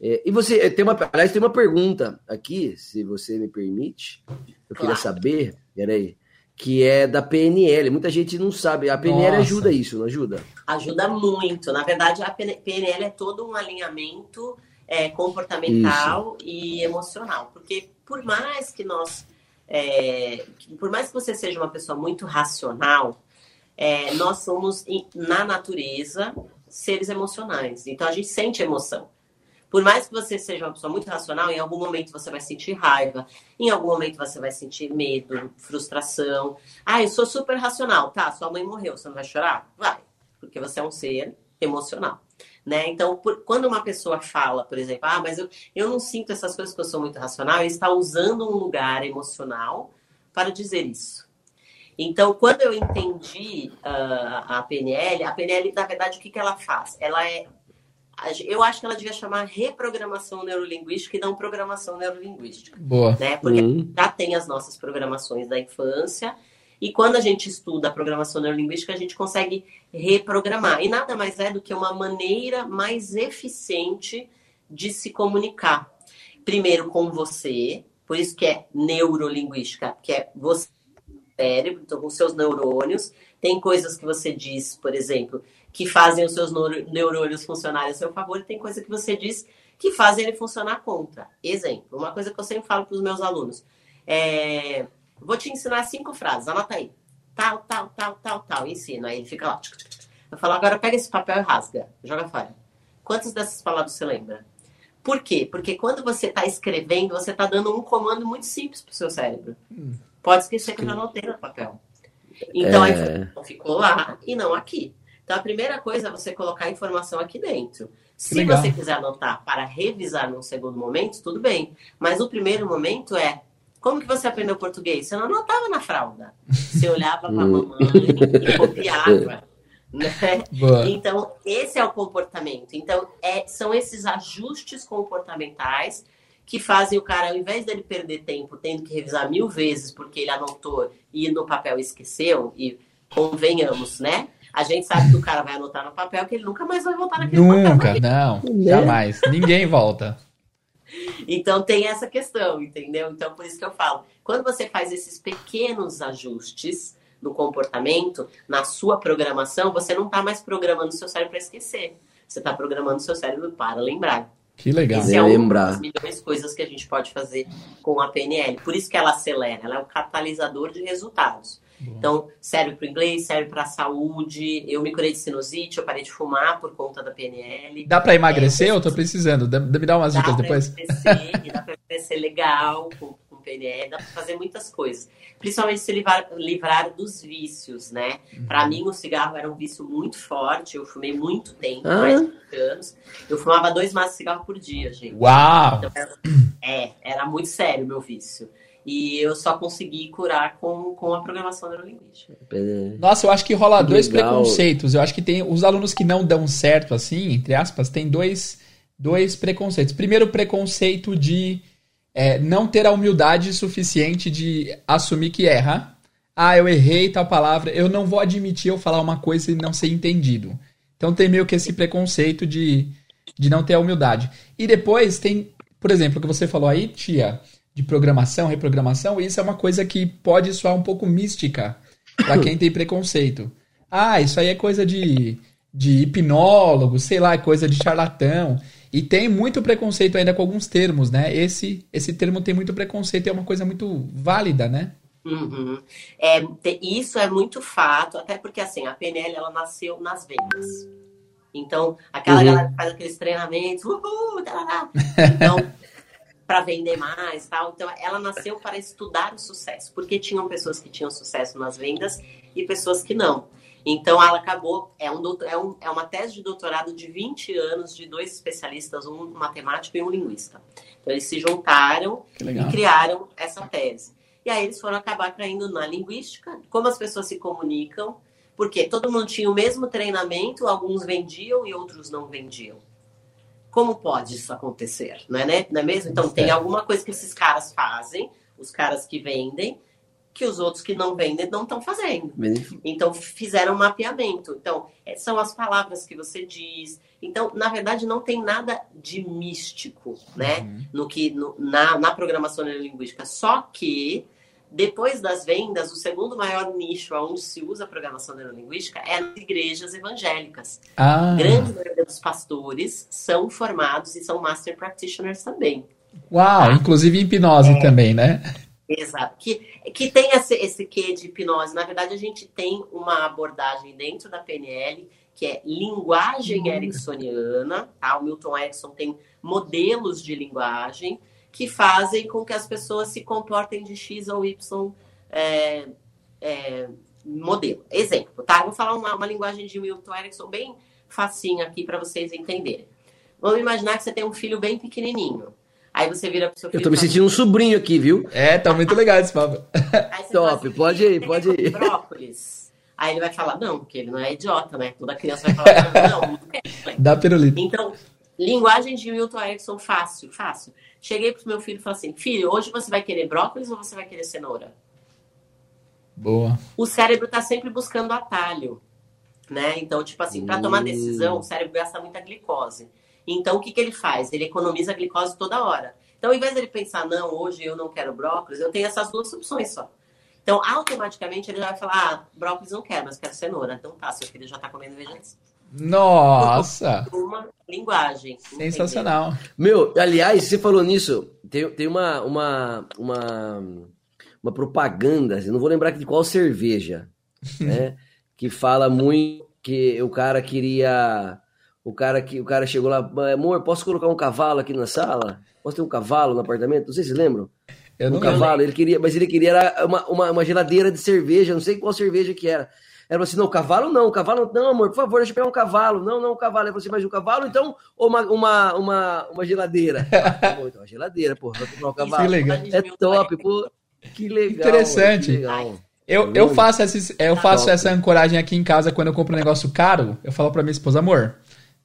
É, e você, é, tem uma, aliás, tem uma pergunta aqui, se você me permite, eu queria Claro. saber, peraí, que é da PNL. Muita gente não sabe, a PNL Nossa. ajuda isso, não ajuda? Ajuda muito. Na verdade, a PNL é todo um alinhamento é, comportamental e emocional. Porque por mais que nós. é, por mais que você seja uma pessoa muito racional, é, nós somos, na natureza, seres emocionais. Então a gente sente emoção. Por mais que você seja uma pessoa muito racional, em algum momento você vai sentir raiva, em algum momento você vai sentir medo, frustração. Ah, eu sou super racional. Tá, sua mãe morreu, você não vai chorar? Vai, porque você é um ser emocional. Né? Então, por- quando uma pessoa fala, por exemplo, ah, mas eu, eu não sinto essas coisas porque eu sou muito racional, ele está usando um lugar emocional para dizer isso. Então, quando eu entendi ah, a PNL, a PNL, na verdade, o que, que ela faz? Ela é. Eu acho que ela devia chamar reprogramação neurolinguística e não programação neurolinguística Boa. né? Porque Hum, já tem as nossas programações da infância. E quando a gente estuda a programação neurolinguística, a gente consegue reprogramar. E nada mais é do que uma maneira mais eficiente de se comunicar. Primeiro com você, por isso que é neurolinguística, que é você, cérebro, então com seus neurônios. Tem coisas que você diz, por exemplo, que fazem os seus neurônios funcionarem a seu favor, e tem coisa que você diz que fazem ele funcionar contra. Exemplo, uma coisa que eu sempre falo para os meus alunos. É, vou te ensinar cinco frases, anota aí. Tal, tal, tal, tal, tal. Ensino. Aí ele fica lá. Eu falo, agora pega esse papel e rasga. Joga fora. Quantas dessas palavras você lembra? Por quê? Porque quando você está escrevendo, você está dando um comando muito simples para o seu cérebro. Pode esquecer que eu já anotei no papel. Então a É. informação ficou lá e não aqui. Então a primeira coisa é você colocar a informação aqui dentro. Se legal. você quiser anotar para revisar num segundo momento, tudo bem. Mas o primeiro momento é como que você aprendeu português? Você não anotava na fralda. Você olhava para a Hum. mamãe e copiava. Né? Então, esse é o comportamento. Então, é, são esses ajustes comportamentais que fazem o cara, ao invés dele perder tempo tendo que revisar mil vezes porque ele anotou e no papel esqueceu, e convenhamos, né? A gente sabe que o cara vai anotar no papel que ele nunca mais vai voltar naquele papel. Nunca, não, jamais. Ninguém volta. Então tem essa questão, entendeu? Então por isso que eu falo, quando você faz esses pequenos ajustes no comportamento, na sua programação, você não está mais programando o seu cérebro para esquecer. Você está programando o seu cérebro para lembrar. Que legal. Esse é uma Lembrar. das milhões de coisas que a gente pode fazer com a PNL. Por isso que ela acelera, ela é um catalisador de resultados. Então, serve para o inglês, serve para a saúde. Eu me curei de sinusite, eu parei de fumar por conta da PNL. Dá pra emagrecer? Eu tô precisando. Dá- Me dá umas Dá dicas depois. emagrecer, e dá para emagrecer legal com, com PNL, dá para fazer muitas coisas. Principalmente se livrar, livrar dos vícios, né? Para mim, o cigarro era um vício muito forte. Eu fumei muito tempo, Ah. mais de 20 anos. Eu fumava dois maços de cigarro por dia, gente. Uau! Então, era- é, era muito sério o meu vício. E eu só consegui curar com, com a programação neurolinguística. Nossa, eu acho que rola que dois legal. preconceitos. Eu acho que tem os alunos que não dão certo, assim, entre aspas, tem dois, dois preconceitos. Primeiro, preconceito de é, não ter a humildade suficiente de assumir que erra. Ah, eu errei tal palavra. Eu não vou admitir eu falar uma coisa e não ser entendido. Então tem meio que esse preconceito de, de não ter a humildade. E depois tem, por exemplo, o que você falou aí, tia de programação, reprogramação, isso é uma coisa que pode soar um pouco mística para quem tem preconceito. Ah, isso aí é coisa de, de hipnólogo, sei lá, é coisa de charlatão. E tem muito preconceito ainda com alguns termos, né? Esse, esse termo tem muito preconceito e é uma coisa muito válida, né? Uhum. É, isso é muito fato, até porque assim, a PNL ela nasceu nas vendas. Então, aquela uhum. galera que faz aqueles treinamentos, uhul, tá, tá, tá. Então, para vender mais tal. Então, ela nasceu para estudar o sucesso, porque tinham pessoas que tinham sucesso nas vendas e pessoas que não. Então, ela acabou, é, um, é, um, é uma tese de doutorado de 20 anos de dois especialistas, um matemático e um linguista. Então, eles se juntaram e criaram essa tese. E aí, eles foram acabar caindo na linguística, como as pessoas se comunicam, porque todo mundo tinha o mesmo treinamento, alguns vendiam e outros não vendiam. Como pode isso acontecer? Não é, né? não é mesmo? Então, tem alguma coisa que esses caras fazem, os caras que vendem, que os outros que não vendem não estão fazendo. Então, fizeram um mapeamento. Então, é, são as palavras que você diz. Então, na verdade, não tem nada de místico, né? Uhum. No que, no, na, na programação neurolinguística. Só que depois das vendas, o segundo maior nicho onde se usa a programação neurolinguística é nas igrejas evangélicas. Ah. Grande maioria dos pastores são formados e são master practitioners também. Uau, tá? inclusive hipnose é, também, né? Exato. Que, que tem esse, esse quê de hipnose. Na verdade, a gente tem uma abordagem dentro da PNL que é linguagem hum. ericksoniana. Tá? O Milton Erickson tem modelos de linguagem que fazem com que as pessoas se comportem de X ou Y é, é, modelo. Exemplo, tá? vou falar uma, uma linguagem de Milton Erickson bem facinho aqui para vocês entenderem. Vamos imaginar que você tem um filho bem pequenininho. Aí você vira pro seu filho. Eu tô me sentindo um sobrinho aqui, viu? É, tá muito legal esse papo. Top, assim, pode ir, pode ir. Brócolis. Aí ele vai falar, não, porque ele não é idiota, né? Toda criança vai falar, não, não, não quer. Dá pirulito. Então, linguagem de Milton Erickson fácil, fácil. Cheguei pro meu filho e falei assim: filho, hoje você vai querer brócolis ou você vai querer cenoura? Boa. O cérebro está sempre buscando atalho, né? Então, tipo assim, para tomar decisão, o cérebro gasta muita glicose. Então, o que, que ele faz? Ele economiza glicose toda hora. Então, ao invés dele pensar, não, hoje eu não quero brócolis, eu tenho essas duas opções só. Então, automaticamente, ele já vai falar, ah, brócolis não quero, mas quero cenoura. Então tá, seu filho já está comendo vegetais. Nossa! Uma linguagem. Sensacional. Entendeu? Meu, aliás, você falou nisso, tem, tem uma, uma, uma, uma propaganda, não vou lembrar de qual cerveja, né? que fala muito que o cara queria. O cara que o cara chegou lá, amor, posso colocar um cavalo aqui na sala? Posso ter um cavalo no apartamento? Não sei se lembram. Eu um cavalo, ele queria, mas ele queria uma, uma, uma geladeira de cerveja, não sei qual cerveja que era. Ela falou assim: não, cavalo não, cavalo não, amor, por favor, deixa eu pegar um cavalo. Não, não, cavalo. Ela falou assim: mas um cavalo então? Ou uma, uma, uma, uma geladeira? Ah, bom, então, uma geladeira, pô, vai comprar um cavalo. Que legal. É top, pô. Que legal. Interessante. Que legal. Eu, eu faço, essa, eu faço essa ancoragem aqui em casa quando eu compro um negócio caro. Eu falo pra minha esposa, amor,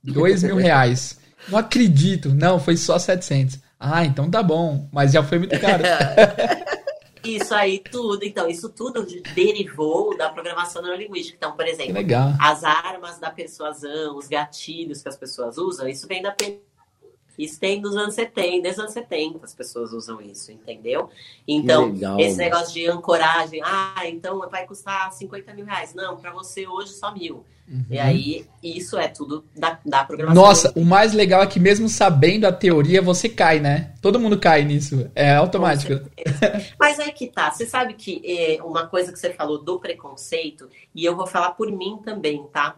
dois mil reais. Não acredito. Não, foi só 700. Ah, então tá bom. Mas já foi muito caro. Isso aí tudo, então, isso tudo derivou da programação neurolinguística. Então, por exemplo, as armas da persuasão, os gatilhos que as pessoas usam, isso vem da isso tem dos anos 70, desde os anos 70 as pessoas usam isso, entendeu? Então, legal, esse negócio de ancoragem, ah, então vai custar 50 mil reais. Não, para você hoje só mil. Uhum. E aí, isso é tudo da, da programação. Nossa, o mais legal é que mesmo sabendo a teoria, você cai, né? Todo mundo cai nisso. É automático. Mas é que tá. Você sabe que é, uma coisa que você falou do preconceito, e eu vou falar por mim também, tá?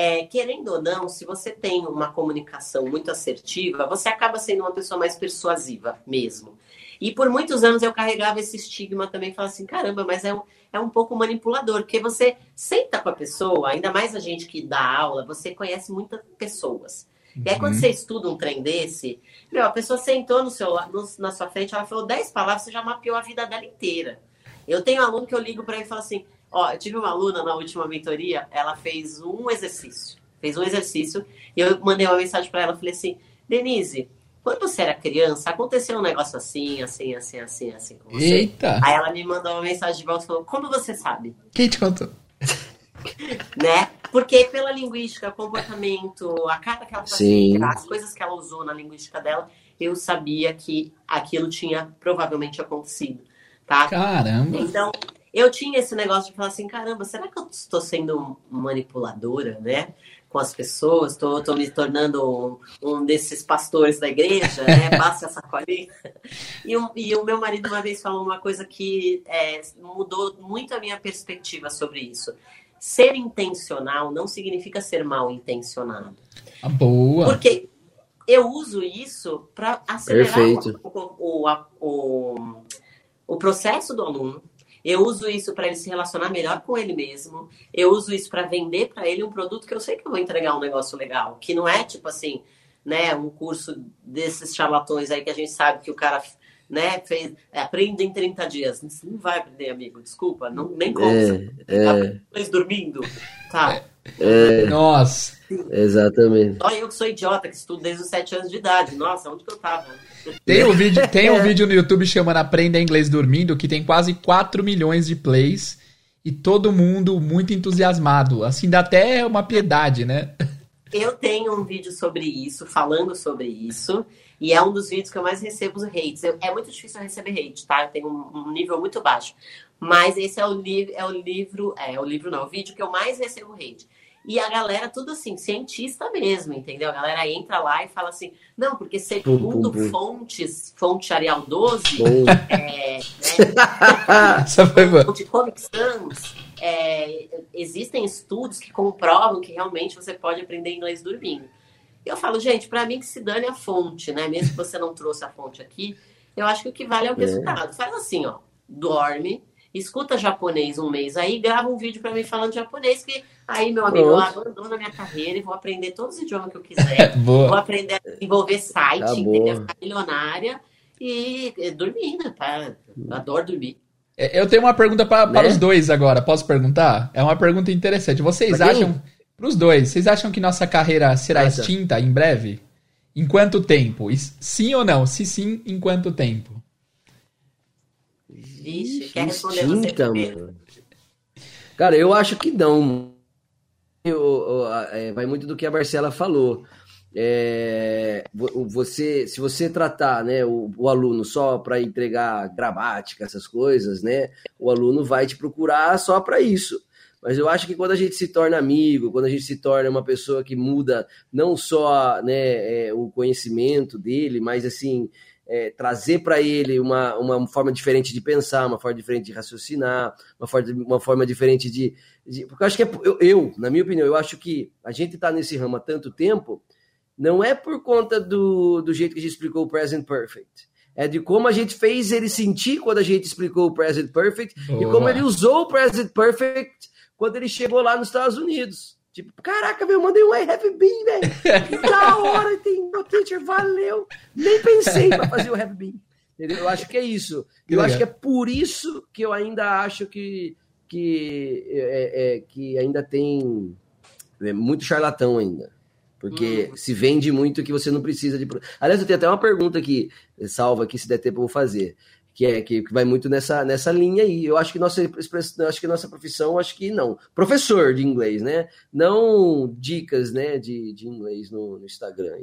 É, querendo ou não, se você tem uma comunicação muito assertiva, você acaba sendo uma pessoa mais persuasiva mesmo. E por muitos anos eu carregava esse estigma também, falava assim, caramba, mas é um, é um pouco manipulador, porque você senta com a pessoa, ainda mais a gente que dá aula, você conhece muitas pessoas. Uhum. E aí, quando uhum. você estuda um trem desse, meu, a pessoa sentou no seu, no, na sua frente, ela falou 10 palavras, você já mapeou a vida dela inteira. Eu tenho um aluno que eu ligo para ele e falo assim: Ó, eu tive uma aluna na última mentoria, ela fez um exercício. Fez um exercício e eu mandei uma mensagem para ela, falei assim: Denise, quando você era criança, aconteceu um negócio assim, assim, assim, assim, assim com você. Eita! Aí ela me mandou uma mensagem de volta e falou: Como você sabe? Quem te contou? né? Porque pela linguística, comportamento, a cara que ela fazia, as coisas que ela usou na linguística dela, eu sabia que aquilo tinha provavelmente acontecido, tá? Caramba! Então, eu tinha esse negócio de falar assim, caramba, será que eu estou sendo manipuladora, né? Com as pessoas, estou me tornando um, um, desses pastores da igreja, né? Passa essa colinha. E, um, e, o meu marido uma vez falou uma coisa que é, mudou muito a minha perspectiva sobre isso. Ser intencional não significa ser mal intencionado. Ah, boa! Porque eu uso isso para acelerar o, o, o, o processo do aluno eu uso isso para ele se relacionar melhor com ele mesmo. Eu uso isso para vender para ele um produto que eu sei que eu vou entregar um negócio legal, que não é tipo assim, né, um curso desses charlatões aí que a gente sabe que o cara né, fez, é, aprende em 30 dias. Você não vai aprender, amigo, desculpa, não, nem como. É, é. Tá dormindo, tá? É, Nossa. Exatamente. Só eu que sou idiota, que estudo desde os 7 anos de idade. Nossa, onde que eu tava? Tem um vídeo, tem um vídeo no YouTube chamando Aprenda Inglês Dormindo, que tem quase 4 milhões de plays e todo mundo muito entusiasmado. Assim, dá até uma piedade, né? Eu tenho um vídeo sobre isso, falando sobre isso, e é um dos vídeos que eu mais recebo os hates. Eu, é muito difícil receber hate, tá? Eu tenho um, um nível muito baixo. Mas esse é o, li é o livro, é o livro não, o vídeo que eu mais recebo hate. E a galera, tudo assim, cientista mesmo, entendeu? A galera entra lá e fala assim, não, porque segundo fontes, fonte Arial 12, é, né, Comic Sans, é, existem estudos que comprovam que realmente você pode aprender inglês dormindo. Eu falo, gente, para mim que se dane a fonte, né? Mesmo que você não trouxe a fonte aqui, eu acho que o que vale é o é. resultado. Faz assim, ó, dorme, escuta japonês um mês aí, grava um vídeo para mim falando japonês, que aí, meu amigo, Pronto. eu abandono a minha carreira e vou aprender todos os idiomas que eu quiser. vou aprender a desenvolver site, tá? Ficar milionária e, dormir, né? Tá? Eu adoro dormir. É, eu tenho uma pergunta para né? os dois agora. Posso perguntar? É uma pergunta interessante. Vocês acham, para os dois, vocês acham que nossa carreira será extinta em breve? Em quanto tempo? Sim ou não? Se sim, em quanto tempo? Vixe, quer responder você primeiro? Cara, eu acho que não. É, vai muito do que a Marcela falou. É, você, se você tratar né, o, o aluno só para entregar gramática, essas coisas, né, o aluno vai te procurar só para isso. Mas eu acho que quando a gente se torna amigo, quando a gente se torna uma pessoa que muda não só né, é, o conhecimento dele, mas assim é, trazer para ele uma, uma forma diferente de pensar, uma forma diferente de raciocinar, uma forma, uma forma diferente de. Porque eu acho que é, eu, eu, na minha opinião, eu acho que a gente está nesse ramo há tanto tempo, não é por conta do, do jeito que a gente explicou o Present Perfect. É de como a gente fez ele sentir quando a gente explicou o Present Perfect Boa. e como ele usou o Present Perfect quando ele chegou lá nos Estados Unidos. Tipo, caraca, meu, eu mandei um I have been, velho. Que da hora, tem o teacher, valeu. Nem pensei para fazer o have been. Entendeu? Eu acho que é isso. Que eu legal. acho que é por isso que eu ainda acho que, que, é, é, que ainda tem é, muito charlatão ainda. Porque hum. se vende muito que você não precisa de. Aliás, eu tenho até uma pergunta aqui, salva aqui, se der tempo eu vou fazer que é que vai muito nessa, nessa linha aí. Eu acho que nossa acho que nossa profissão, acho que não. Professor de inglês, né? Não dicas, né, de, de inglês no, no Instagram.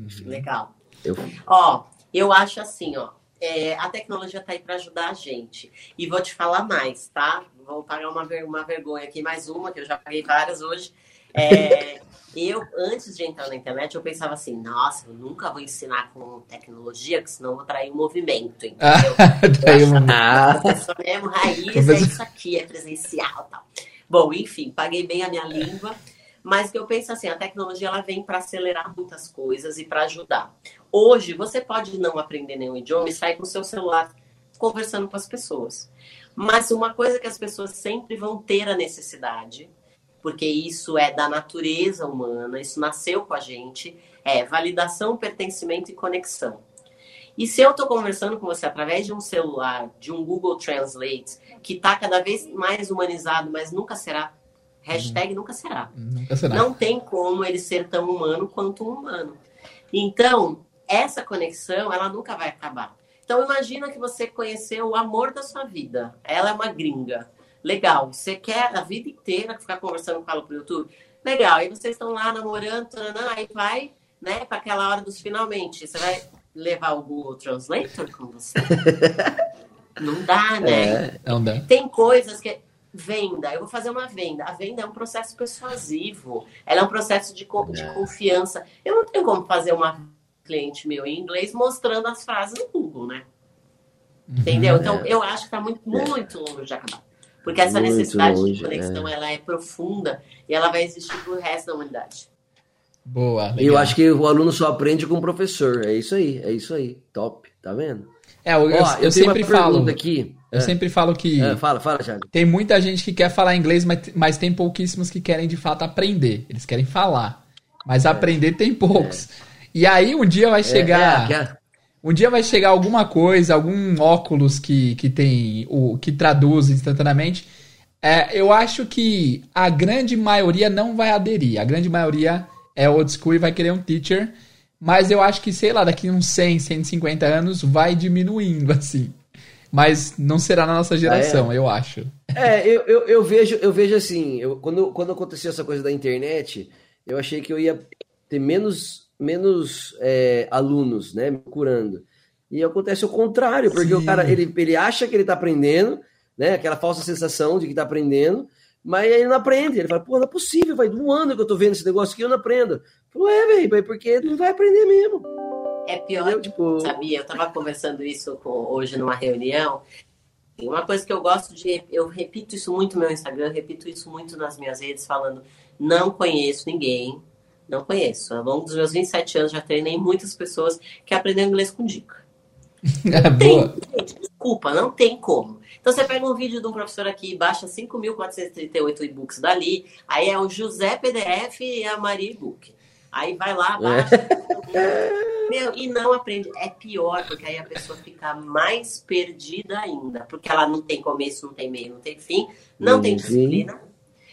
Enfim. Legal. Eu... Ó, eu acho assim, ó. É, a tecnologia está aí para ajudar a gente. E vou te falar mais, tá? Vou pagar uma, uma vergonha aqui, mais uma, que eu já paguei várias hoje. É, eu, antes de entrar na internet, eu pensava assim, nossa, eu nunca vou ensinar com tecnologia, que senão eu vou trair o movimento, entendeu? Ah, eu mesmo, raiz, é isso aqui, é presencial tal. Bom, enfim, paguei bem a minha língua, mas que eu penso assim, a tecnologia ela vem para acelerar muitas coisas e para ajudar. Hoje, você pode não aprender nenhum idioma e sair com o seu celular conversando com as pessoas. Mas uma coisa que as pessoas sempre vão ter a necessidade porque isso é da natureza humana, isso nasceu com a gente, é validação, pertencimento e conexão. E se eu estou conversando com você através de um celular, de um Google Translate, que está cada vez mais humanizado, mas nunca será, hashtag nunca será. Nunca será. Não tem como ele ser tão humano quanto um humano. Então, essa conexão, ela nunca vai acabar. Então, imagina que você conheceu o amor da sua vida. Ela é uma gringa. Legal. Você quer a vida inteira ficar conversando com ela pro YouTube? Legal. Aí vocês estão lá namorando, aí vai, né, para aquela hora dos finalmente. Você vai levar o Google Translator com você? não dá, né? É, não dá. Tem coisas que venda, eu vou fazer uma venda. A venda é um processo persuasivo, ela é um processo de, de é. confiança. Eu não tenho como fazer uma cliente meu em inglês mostrando as frases no Google, né? Uhum. Entendeu? Então, é. eu acho que está muito, muito longe de acabar. Porque essa muito necessidade longe, de conexão, é. ela é profunda e ela vai existir pro resto da humanidade. Boa. Legal. Eu acho que o aluno só aprende com o professor. É isso aí, é isso aí. Top, tá vendo? É, eu, Ó, eu, eu sempre falo. Aqui. Eu é. sempre falo que. É, fala, fala, Thiago. Tem muita gente que quer falar inglês, mas, mas tem pouquíssimos que querem de fato aprender. Eles querem falar. Mas é. aprender tem poucos. E aí um dia vai é, chegar. É, um dia vai chegar alguma coisa, algum óculos que, que tem o que traduz instantaneamente. É, eu acho que a grande maioria não vai aderir. A grande maioria é old school e vai querer um teacher. Mas eu acho que, sei lá, daqui uns 100, 150 anos vai diminuindo, assim. Mas não será na nossa geração, ah, é? eu acho. É, eu, eu, eu, vejo, eu vejo assim, eu, quando, quando aconteceu essa coisa da internet, eu achei que eu ia ter menos, menos é, alunos, né, me curando. E acontece o contrário, porque Sim. o cara, ele, ele acha que ele tá aprendendo, né, aquela falsa sensação de que tá aprendendo, mas ele não aprende. Ele fala, pô, não é possível, vai um ano que eu tô vendo esse negócio aqui eu não aprendo. Falou, é, velho, porque não vai aprender mesmo. É pior, tipo... sabia? Eu tava conversando isso com, hoje numa reunião. E uma coisa que eu gosto de. Eu repito isso muito no meu Instagram, repito isso muito nas minhas redes, falando: não conheço ninguém, não conheço. Ao longo dos meus 27 anos já treinei muitas pessoas que aprenderam inglês com dica. É, boa. Gente, desculpa, não tem como. Então você pega um vídeo de um professor aqui, baixa 5.438 e-books dali, aí é o José PDF e a Maria e-book. Aí vai lá, baixa. É. Meu, e não aprende. É pior, porque aí a pessoa fica mais perdida ainda. Porque ela não tem começo, não tem meio, não tem fim, não uhum. tem disciplina,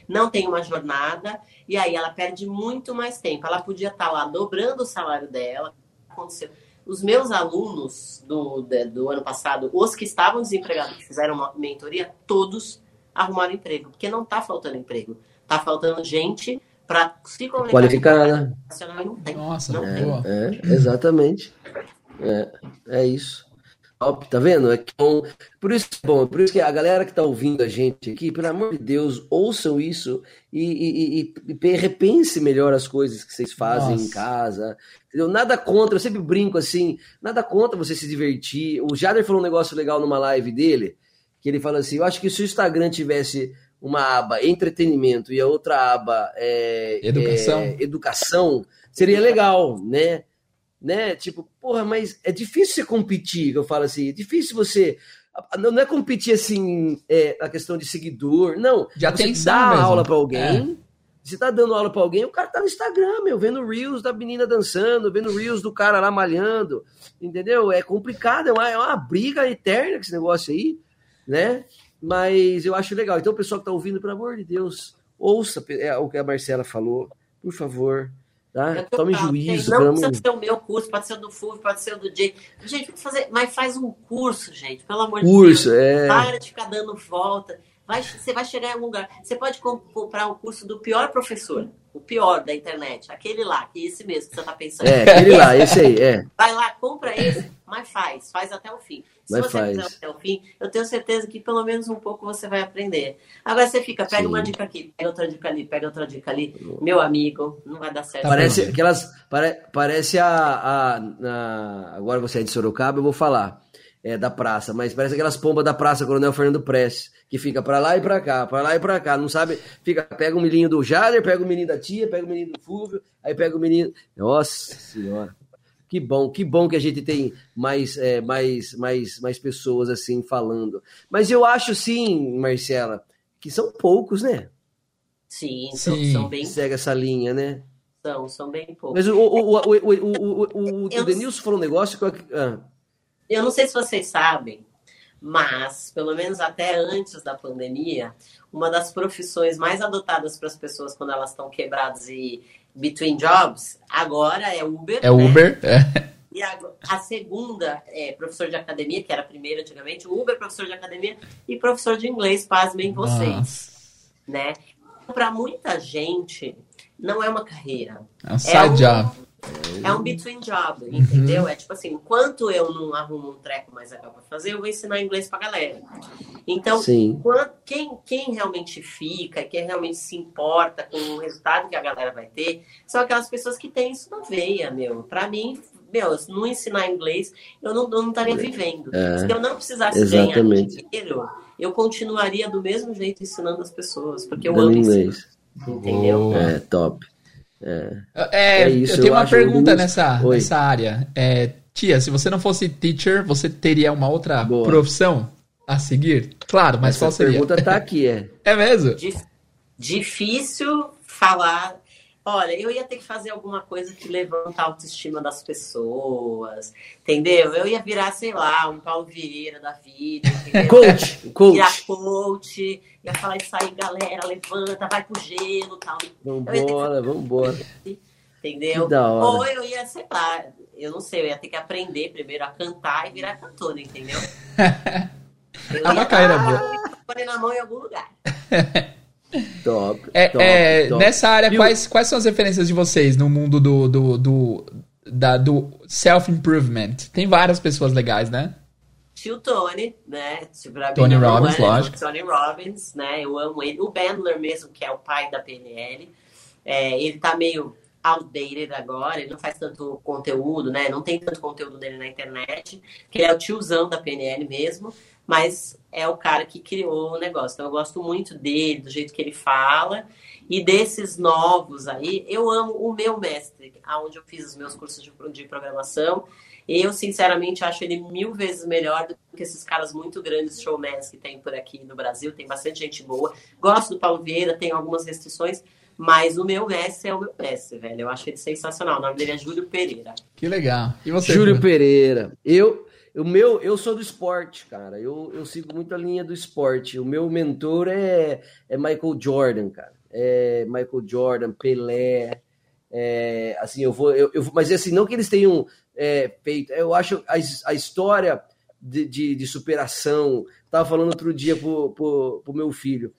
não tem uma jornada, e aí ela perde muito mais tempo. Ela podia estar lá dobrando o salário dela. Aconteceu os meus alunos do, do ano passado, os que estavam desempregados, que fizeram uma mentoria, todos arrumaram emprego, porque não está faltando emprego. Está faltando gente para se comunicar. Qualificada. Não tem. Nossa, não é, tem. É, exatamente. É, é isso. Top, tá vendo? É bom. Por isso, bom, por isso que a galera que tá ouvindo a gente aqui, pelo amor de Deus, ouçam isso e, e, e, e repense melhor as coisas que vocês fazem Nossa. em casa. Entendeu? Nada contra, eu sempre brinco assim, nada contra você se divertir. O Jader falou um negócio legal numa live dele, que ele fala assim: eu acho que se o Instagram tivesse uma aba entretenimento e a outra aba é, educação. É, educação, seria legal, né? Né? Tipo, porra, mas é difícil você competir, eu falo assim, é difícil você. Não é competir assim, é, a questão de seguidor, não. Já você tem dá aula para alguém. É. Você tá dando aula para alguém, o cara tá no Instagram, meu, vendo reels da menina dançando, vendo reels do cara lá malhando, entendeu? É complicado, é uma, é uma briga eterna esse negócio aí, né? Mas eu acho legal. Então, o pessoal que tá ouvindo, pelo amor de Deus, ouça é, o que a Marcela falou, por favor, Tá? Tome juízo. Não vamos... precisa ser o meu curso, pode ser o do FUV, pode ser o do J. Gente, fazer, mas faz um curso, gente, pelo amor curso, de Deus. É... Para de ficar dando volta. Vai, você vai chegar em algum lugar. Você pode comprar o curso do pior professor, o pior da internet, aquele lá, que é esse mesmo que você está pensando. É, aquele lá, esse aí, é. Vai lá, compra esse, mas faz, faz até o fim. Se Mas você faz. fizer até o fim, eu tenho certeza que pelo menos um pouco você vai aprender. Agora você fica, pega Sim. uma dica aqui, pega outra dica ali, pega outra dica ali. Meu amigo, não vai dar certo. Parece aquelas. Pare, parece a, a, a, Agora você é de Sorocaba, eu vou falar. É, da praça, mas parece aquelas pombas da praça Coronel Fernando Prestes, que fica para lá e para cá, para lá e para cá, não sabe, fica, pega o menino do Jader, pega o menino da tia, pega o menino do Fúvio, aí pega o menino, nossa senhora. Que bom, que bom que a gente tem mais, é, mais, mais, mais pessoas assim falando. Mas eu acho sim, Marcela, que são poucos, né? Sim, Sim. São, são bem Segue essa linha, né? são, são bem poucos. Mas o, o, o, o, o, o, o, o Eu- Denilson falou um negócio que eu. Ah, Eu não sei se vocês sabem, mas pelo menos até antes da pandemia, uma das profissões mais adotadas para as pessoas quando elas estão quebradas e between jobs, agora é Uber. É né? Uber? É. E a, a segunda é professor de academia, que era a primeira antigamente, Uber, professor de academia e professor de inglês, pasmem vocês, Nossa. né? Para muita gente, não é uma carreira. É um side um- job. É um between job, entendeu? É tipo assim, enquanto eu não arrumo um treco mais legal pra fazer, eu vou ensinar inglês pra galera. Então, sim. quan- quem, quem realmente fica, quem realmente se importa com o resultado que a galera vai ter, são aquelas pessoas que têm isso na veia, meu. Pra mim, meu, se não ensinar inglês, eu não, eu não estaria vivendo. É, Se eu não precisasse exatamente. ganhar dinheiro, eu continuaria do mesmo jeito ensinando as pessoas, porque eu Dando amo inglês. entendeu? É, top. É, É isso, eu tenho eu uma pergunta nessa, Oi. nessa área. É, tia, se você não fosse teacher, você teria uma outra Boa. profissão a seguir? Claro, mas Essa qual seria? pergunta tá aqui, é. É mesmo? Dif- difícil falar. Olha, eu ia ter que fazer alguma coisa que levanta a autoestima das pessoas, entendeu? Eu ia virar, sei lá, um Paulo Vieira da vida, entendeu? Coach, Virar coach. Ia falar isso aí, galera, levanta, vai pro gelo tal, Vambora, vambora. entendeu? Que da hora. Ou eu ia, sei lá, eu não sei, eu ia ter que aprender primeiro a cantar e virar cantora, entendeu? Eu É carreira dar boa. o microfone na mão em algum lugar. Top. É, top, é, top. nessa área, quais, quais são as referências de vocês no mundo do, do, do, da- do self-improvement? Tem várias pessoas legais, né? Tio Tony, né? Tony number Robbins, one é lógico. Tony Robbins, né? Eu amo ele. O Bandler mesmo, que é o pai da PNL. É, ele tá meio outdated agora, ele não faz tanto conteúdo, né? Não tem tanto conteúdo dele na internet, que ele é o tiozão da PNL mesmo, mas é o cara que criou o negócio. Então eu gosto muito dele, do jeito que ele fala. E desses novos aí, eu amo o meu mestre, aonde eu fiz os meus cursos de, de programação. Eu, sinceramente, acho ele mil vezes melhor do que esses caras muito grandes showmans que tem por aqui no Brasil. Tem bastante gente boa. Gosto do Paulo Vieira, tem algumas restrições, mas o meu mestre é o meu mestre, velho. Eu acho ele sensacional. O nome dele é Júlio Pereira. Que legal. E você? Júlio? Pereira. Eu, o meu, eu sou do esporte, cara. Eu, eu sigo muito a linha do esporte. O meu mentor é, é Michael Jordan, cara. É Michael Jordan, Pelé. é, assim, eu vou, eu, eu vou- mas assim, não que eles tenham é, feito. Eu acho a, a história de, de, de superação. Tava falando outro dia pro, pro, pro meu filho.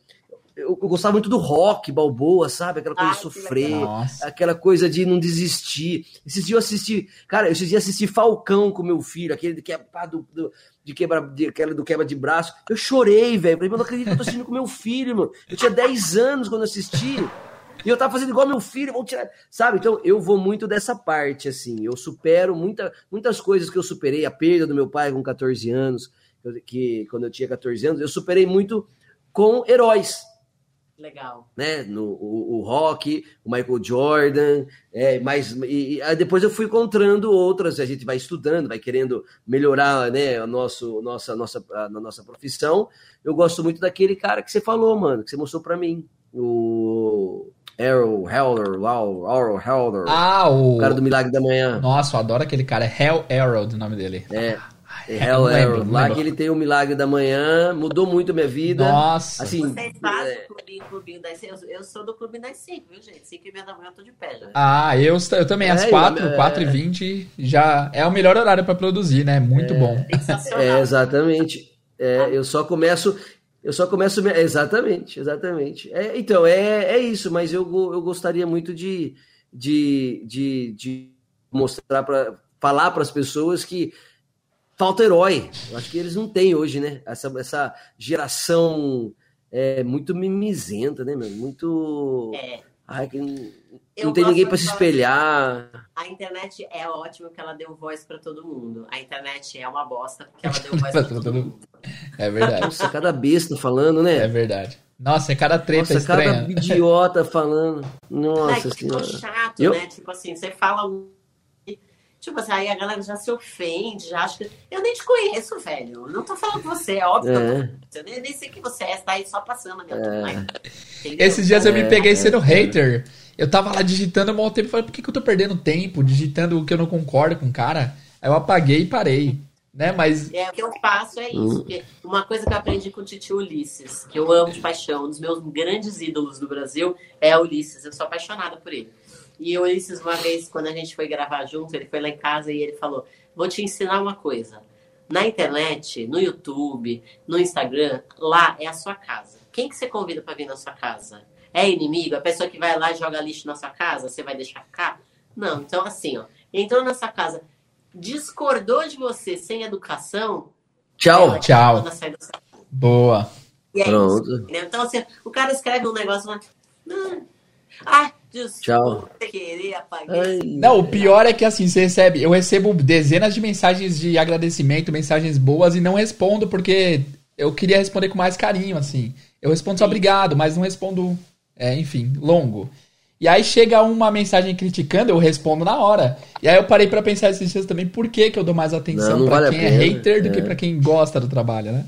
Eu, eu gostava muito do rock, balboa, sabe? Aquela coisa Ai, de que sofrer aquela coisa de não desistir. Esses dias eu assisti, cara, esses dias eu assisti Falcão com meu filho, aquele que é pá, do, do, de quebra, de, aquela do quebra de braço. Eu chorei, velho. Falei, "Mano, não acredito que eu tô assistindo com meu filho, mano. Eu tinha 10 anos quando eu assisti. E eu tava fazendo igual meu filho, vou tirar. Sabe? Então eu vou muito dessa parte, assim. Eu supero muita, muitas coisas que eu superei. A perda do meu pai com 14 anos, que quando eu tinha 14 anos, eu superei muito com heróis Legal. né? No, o, o rock, o Michael Jordan, é, mas e, e depois eu fui encontrando outras, a gente vai estudando, vai querendo melhorar, né, o nosso, nossa, nossa, a, na nossa profissão. Eu gosto muito daquele cara que você falou, mano, que você mostrou pra mim, o Arrow Heller, Wow, Arrow Heller, Ah, o. o cara do Milagre da Manhã. Nossa, eu adoro aquele cara. É Hell Arrow o nome dele. É, Ai, Hell não lá lembro. que ele tem o Milagre da Manhã, mudou muito a minha vida. Nossa. Assim, Vocês fazem é, o clubinho, clubinho das eu, eu sou do clube das 5, viu, gente? 5 e meia da manhã eu tô de pé já. Ah, eu, eu também, às É, 4, é. 4 e 20 já é o melhor horário pra produzir, né? Muito bom. Sensacional. É, exatamente. É, eu só começo. Eu só começo. me- Exatamente, exatamente. É, então, é, é isso, mas eu, eu gostaria muito de, de, de, de mostrar para falar para as pessoas que falta herói. Eu acho que eles não têm hoje, né? Essa, essa geração é muito mimizenta, né, meu? Muito. É, Ai, que Eu não tem ninguém para se espelhar. a internet é ótimo que ela deu voz pra todo mundo. A internet é uma bosta porque ela deu voz pra todo mundo. É verdade. Nossa, cada besta falando, né? É verdade. Nossa, é cada treta Nossa, cada estranha. idiota falando. Nossa que ficou senhora. chato, Eu- né? Tipo assim, você fala um. Tipo assim, aí a galera já se ofende, já acha que. Eu nem te conheço, velho. Não tô falando com você, é óbvio. É. que Eu nem, nem sei quem você é, você tá aí só passando na minha É. Esses dias eu me É, peguei é, sendo é. hater. Eu tava lá digitando há um tempo e falei, por que, que eu tô perdendo tempo digitando o que eu não concordo com o cara? Aí eu apaguei e parei. Né? Mas. É, o que eu faço é isso. Uma coisa que eu aprendi com o Titi Ulisses, que eu amo de paixão, um dos meus grandes ídolos do Brasil é Ulisses. Eu sou apaixonada por ele. E o Ulisses, uma vez, quando a gente foi gravar junto, ele foi lá em casa e ele falou: Vou te ensinar uma coisa. Na internet, no YouTube, no Instagram, lá é a sua casa. Quem que você convida para vir na sua casa? É inimigo? A pessoa que vai lá e joga lixo na sua casa, você vai deixar ficar? Não, então assim, ó, entrou na sua casa, discordou de você sem educação, Tchau. ela Tchau. manda sair da sua casa. Boa. E é Pronto. isso. Então, assim, o cara escreve um negócio lá. "Não. Ah, desculpa, Tchau. querer. Ai, Não, o pior é que assim, você recebe. Eu recebo dezenas de mensagens de agradecimento, mensagens boas e não respondo porque eu queria responder com mais carinho, assim. Eu respondo só obrigado, mas não respondo, é, enfim, longo. E aí chega uma mensagem criticando, eu respondo na hora. E aí eu parei pra pensar esses dias também por que, que eu dou mais atenção Não, não pra vale quem é pena, hater do é. que pra quem gosta do trabalho, né?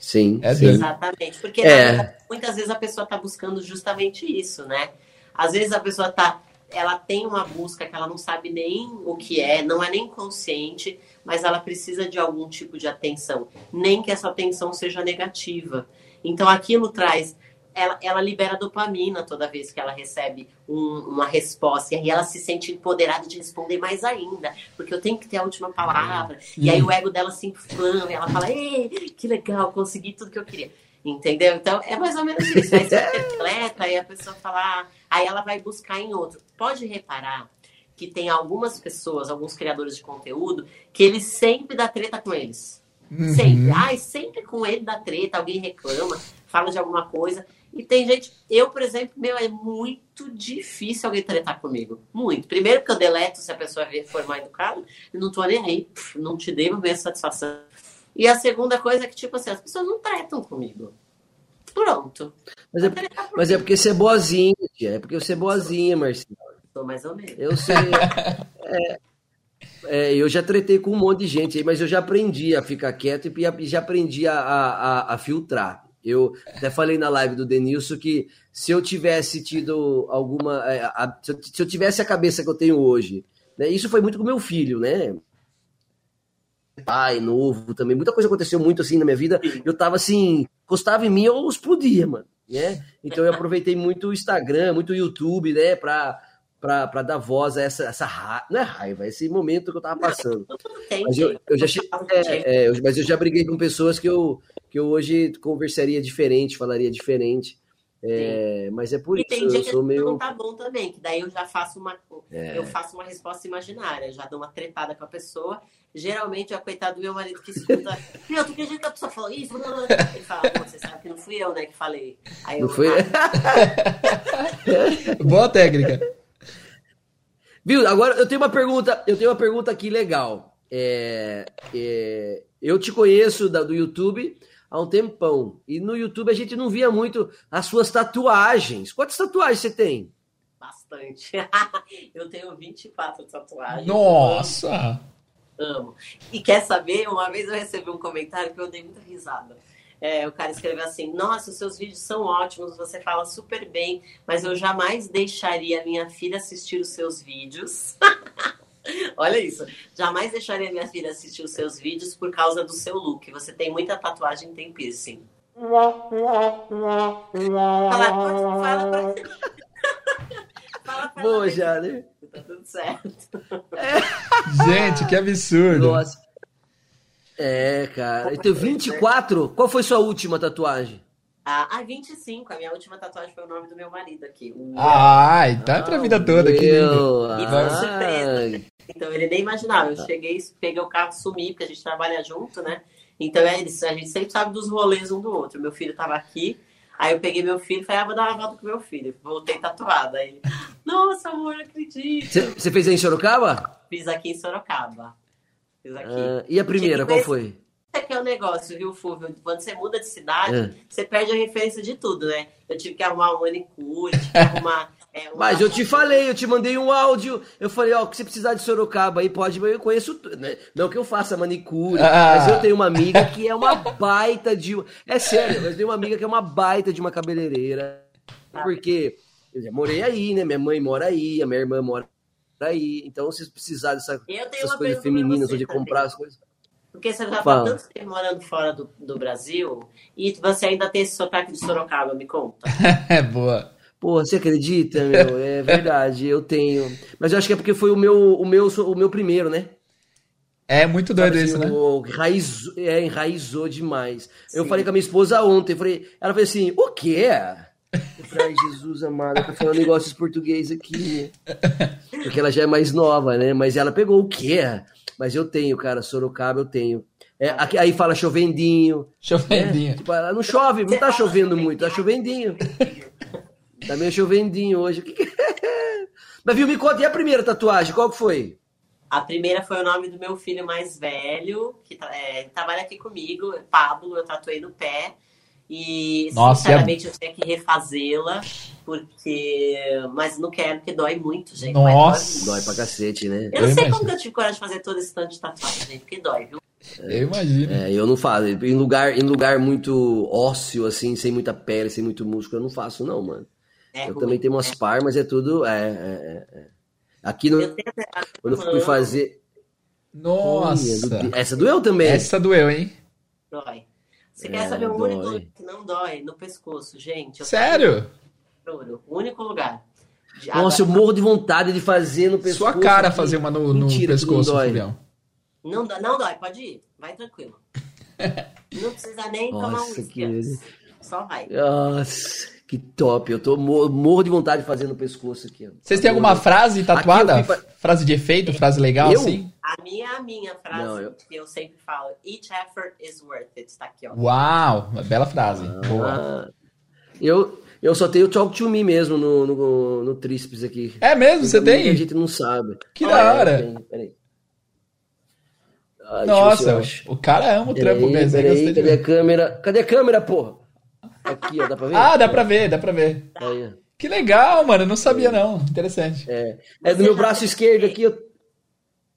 Sim, É sim. Exatamente. Porque É. muitas vezes a pessoa está buscando justamente isso, né? Às vezes a pessoa tá. Ela tem uma busca que ela não sabe nem o que é, não é nem consciente, mas ela precisa de algum tipo de atenção. Nem que essa atenção seja negativa. Então aquilo traz. Ela, ela libera dopamina toda vez que ela recebe um- uma resposta. E aí ela se sente empoderada de responder mais ainda. Porque eu tenho que ter a última palavra. E aí o ego dela se inflama. E ela fala: Ei, que legal, consegui tudo que eu queria. Entendeu? Então é mais ou menos isso. Aí você atleta, aí a pessoa fala, ah, aí ela vai buscar em outro. Pode reparar que tem algumas pessoas, alguns criadores de conteúdo, que ele sempre dá treta com eles. Uhum. Sempre. Ai, sempre com ele dá treta, alguém reclama, fala de alguma coisa. E tem gente, eu, por exemplo, meu, é muito difícil alguém tretar comigo. Muito. Primeiro porque eu deleto se a pessoa for mal educada, e não tô nem aí, não te devo minha satisfação. E a segunda coisa é que, tipo assim, as pessoas não tretam comigo. Pronto. Mas é, mas é porque você é boazinha, tia. É porque você é boazinha, Marcelo. Tô mais ou menos. Eu sei. É, é, eu já tretei com um monte de gente aí, mas eu já aprendi a ficar quieto e já aprendi a, a, a- filtrar. Eu até falei na live do Denilson que se eu tivesse tido alguma. é, a- se, eu, se eu tivesse a cabeça que eu tenho hoje, né, isso foi muito com meu filho, né? Pai novo também, muita coisa aconteceu muito assim na minha vida. Eu tava assim, encostava em mim, eu explodia, mano. Né? Então eu aproveitei muito o Instagram, muito o YouTube, né, pra, pra, pra dar voz a essa, essa raiva, não é raiva, é esse momento que eu tava passando. Mas eu, eu já é, é, eu- mas eu briguei com pessoas que eu, que eu hoje conversaria diferente, falaria diferente. É, mas é por E isso, tem eu dia que sou não meio. tá bom também, que daí eu já faço uma, É. eu faço uma resposta imaginária, já dou uma tretada com a pessoa. Geralmente é o coitado do meu marido que escuta, meu, tu acredita que a pessoa falou isso? Ele fala, pô, você sabe que não fui eu, né, que falei. Aí eu, Não foi? "Ah, Boa técnica. Viu? Agora eu tenho uma pergunta, eu tenho uma pergunta aqui legal. É, é, eu te conheço da- do YouTube há um tempão. E no YouTube a gente não via muito as suas tatuagens. Quantas tatuagens você tem? bastante. eu tenho 24 tatuagens. Nossa! Amo. E quer saber? Uma vez eu recebi um comentário que eu dei muita risada. É, o cara escreveu assim: Nossa, os seus vídeos são ótimos, você fala super bem, mas eu jamais deixaria minha filha assistir os seus vídeos. Olha isso. Jamais deixaria minha filha assistir os seus vídeos por causa do seu look. Você tem muita tatuagem e tem piercing. Fala, fala, fala. fala pra Boa já, né? que Tá tudo certo. Gente, que absurdo. Nossa. É, cara. Eu tenho 24. Qual foi sua última tatuagem? Ah, ah, 25. A minha última tatuagem foi o nome do meu marido aqui. O- Ah, então é pra vida toda. Que lindo. Meu, E foi surpresa. Então ele nem imaginava. Eu cheguei, peguei o carro, sumi, porque a gente trabalha junto, né? Então é isso. A gente sempre sabe dos rolês um do outro. Meu filho tava aqui. Aí eu peguei meu filho e falei, ah, vou dar uma volta com meu filho. Voltei tatuada. Aí ele, nossa, amor, não acredito. Você você fez aí em Sorocaba? Fiz aqui em Sorocaba. Ah, e a primeira, qual foi? Esse aqui é o negócio, viu, Fúvio? Quando você muda de cidade, É. você perde a referência de tudo, né? Eu tive que arrumar um manicure, tive que arrumar É uma- Mas eu te falei, eu te mandei um áudio. Eu falei, ó, que você precisar de Sorocaba aí, pode, eu conheço tudo. Né? Não que eu faça manicure, Ah. mas eu tenho uma amiga que é uma baita de. É sério, eu tenho uma amiga que é uma baita de uma cabeleireira. Porque eu já morei aí, né? Minha mãe mora aí, a minha irmã mora aí. Então, se vocês precisarem dessa, Eu tenho dessas coisas femininas, você onde também. comprar as coisas. Porque você já Fala. tá tanto tempo morando fora do, do Brasil e você ainda tem esse sotaque de Sorocaba, me conta. É boa. Pô, você acredita, meu? É verdade, eu tenho. Mas eu acho que é porque foi o meu, o meu, o meu primeiro, né? É muito doido Sabe isso, assim, né? o- Enraizou, é, enraizou demais. Eu falei com a minha esposa ontem, falei, ela falou assim, o quê? Eu falei, ai, Jesus amado, tá falando negócios português aqui. Porque ela já é mais nova, né? Mas ela pegou o quê? Mas eu tenho, cara, Sorocaba eu tenho. É, aqui- aí fala chovendinho. Chovendinho. né? Tipo, ela não chove, não tá chovendo muito, tá chovendinho. Tá meio chovendinho hoje. É? Mas viu, me conta, e a primeira tatuagem, qual que foi? A primeira foi o nome do meu filho mais velho, que tra- é, trabalha aqui comigo, Pablo, eu tatuei no pé. E, Nossa, sinceramente, eu tinha que refazê-la, porque... Mas não quero, porque dói muito, gente. Nossa. Dói Dói pra cacete, né? muito. Eu não Eu sei imagino. como que eu tive coragem de fazer todo esse tanto de tatuagem, gente, porque dói, viu? Eu imagino. É, eu não faço. Em lugar, em lugar muito ósseo, assim, sem muita pele, sem muito músculo, eu não faço, não, mano. É eu ruim. também tenho umas par, mas é tudo. É, é, é, é. Aqui no, Eu quando eu fui fazer. Nossa. Essa doeu também. Essa doeu, hein? Dói. Você É, quer saber o único dói. lugar que não dói? No pescoço, gente. Sério? juro, O único lugar. De- Nossa, eu morro de vontade de fazer no pescoço. Sua cara aqui. fazer uma no, no Mentira que não pescoço, dói. Julião. Não, não dói, pode ir. Vai tranquilo. Não precisa nem tomar um Nossa, whisky que- antes. Só vai. Nossa, que top. Eu tô morro, de vontade de fazer no pescoço aqui. Vocês têm alguma frase tatuada? Frase de efeito, frase legal, Eu? assim? A minha, a minha frase Não, eu- que eu sempre falo, each effort is worth it. Tá aqui, ó. Uau, uma bela frase. Boa. Ah, eu, eu só tenho Talk to Me mesmo no, no, no tríceps aqui. É mesmo? Você A tem? gente não sabe. Que Ah, da é, hora. Peraí. Ah, Nossa, o cara ama o trampo mesmo. peraí, cadê a câmera? Cadê a câmera, porra? Aqui, ó, dá pra ver? Ah, dá pra ver, dá pra ver. Aí. Que legal, mano. eu Não sabia, não. Interessante. É, é do meu braço esquerdo aqui. Eu...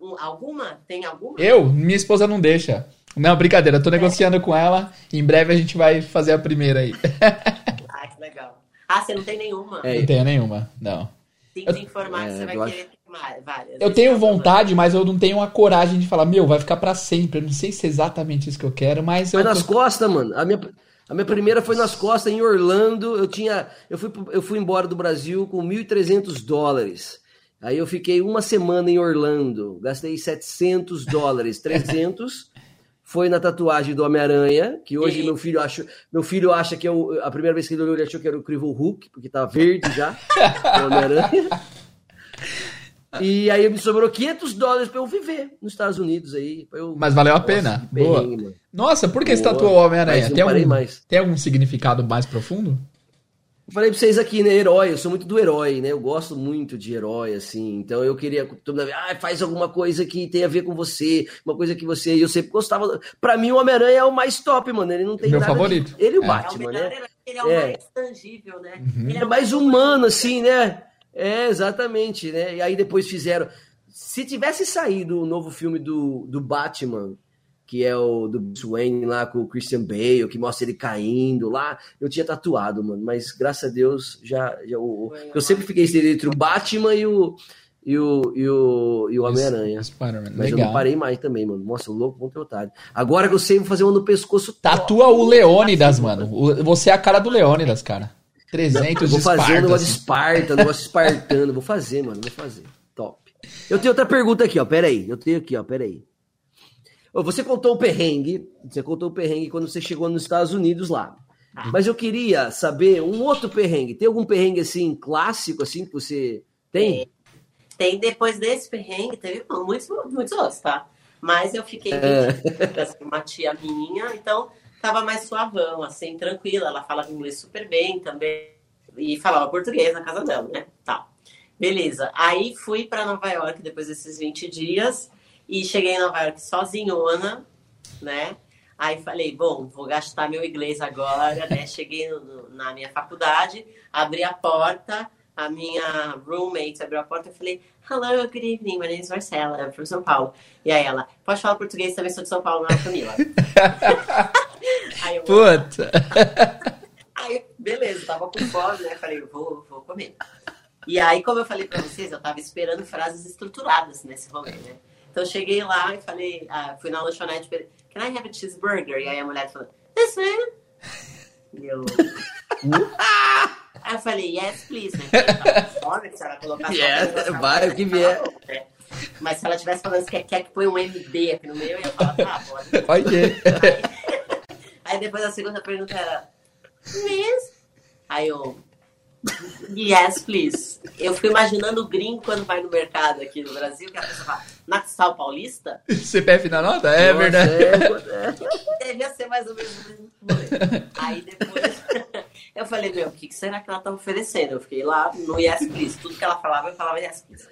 Um- alguma? Tem alguma? Eu? Minha esposa não deixa. Não, brincadeira. Eu tô negociando com ela. Em breve a gente vai fazer a primeira aí. Ah, que legal. Ah, você não tem nenhuma? É, Não tenho nenhuma, não. Informar que É, você vai eu querer várias. Eu tenho é vontade, mas eu não tenho a coragem de falar, meu, vai ficar pra sempre. Eu não sei se é exatamente isso que eu quero, mas eu. Foi nas costas, mano. A minha, a minha primeira foi nas costas, em Orlando. Eu tinha. Eu fui, eu fui embora do Brasil com 1.300 dólares. Aí eu fiquei uma semana em Orlando. Gastei 700 dólares. 300 foi na tatuagem do Homem-Aranha, que hoje E- meu filho acha, meu filho acha que é o, a primeira vez que ele olhou, ele achou que era o Crivo Hulk, porque tá verde já, o Homem-Aranha. E aí me sobrou 500 dólares pra eu viver nos Estados Unidos aí. eu- Mas valeu a Nossa, pena. Boa. Nossa, por que você Boa. tatuou o Homem-Aranha? Tem, algum- mais. tem algum significado mais profundo? Falei pra vocês aqui, né? Herói, eu sou muito do herói, né? Eu gosto muito de herói, assim. Então eu queria toda vez, ah, faz alguma coisa que tenha a ver com você, uma coisa que você. E eu sempre gostava. Pra mim, o Homem-Aranha é o mais top, mano. Ele não tem Meu nada. de- favorito. Ele e o É. É o Batman, né? herói, ele é o É. mais tangível, né? Uhum. Ele É mais humano, assim, né? É, exatamente, né? E aí depois fizeram. Se tivesse saído o novo filme do, do Batman, que é o do Bruce Wayne lá com o Christian Bale, que mostra ele caindo lá, eu tinha tatuado, mano. Mas graças a Deus já. já o, o- Foi eu sempre fiquei entre o Batman e o, e o, e o, e o Homem-Aranha. Mas eu Legal. não parei mais também, mano. Nossa, o louco muito otário. Agora que eu sei, vou fazer uma no pescoço. Tatua o Leônidas, mano. O- Você é a cara do Leônidas, cara. 300 Vou de fazer um negócio de. Esparta, um negócio espartano. Vou fazer, mano. Vou fazer. Top. Eu tenho outra pergunta aqui, ó. Pera aí. Eu tenho aqui, ó. Pera aí. Você contou o perrengue. Você contou o perrengue quando você chegou nos Estados Unidos lá. Mas eu queria saber um outro perrengue. Tem algum perrengue assim, clássico, assim, que você tem? Tem depois desse perrengue, teve muitos, muitos outros, tá? Mas eu fiquei É. 20 dias com uma tia minha, então tava mais suavão, assim, tranquila. Ela falava inglês super bem também. E falava português na casa dela, né? Tá. Beleza. Aí fui para Nova York depois desses 20 dias e cheguei em Nova York sozinhona, né? Aí falei, bom, vou gastar meu inglês agora, né? Cheguei no- na minha faculdade, abri a porta, a minha roommate abriu a porta e falei, Hello, good evening, my name is Marcela, I'm from São Paulo. E aí ela, pode falar português, também sou de São Paulo, não é Camila. aí eu, Puta. Aí, beleza, tava com fome, né? Falei, vou, vou comer. E aí, como eu falei pra vocês, eu tava esperando frases estruturadas nesse rolê, né? Então, eu cheguei lá e falei, ah, fui na lanchonete, falei, can I have a cheeseburger? E aí a mulher falou, this man? E eu... Aí eu falei, yes, please, né? Fome, se ela colocasse... uma Yes, vai, o que vier. né? Mas se ela tivesse falando que quer que põe um MD aqui no meio, eu ia falar, tá, pode. Ok. Aí depois a segunda pergunta era, Miss? Aí eu, yes, please. Eu fico imaginando o gringo quando vai no mercado aqui no Brasil, que a pessoa fala, Naxal Paulista? CPF na nota? É Nossa, verdade. é, Devia ser mais ou menos o mesmo. Aí depois eu falei, meu, o que que será que ela tá oferecendo? Eu fiquei lá no yes, please. Tudo que ela falava, eu falava yes, please.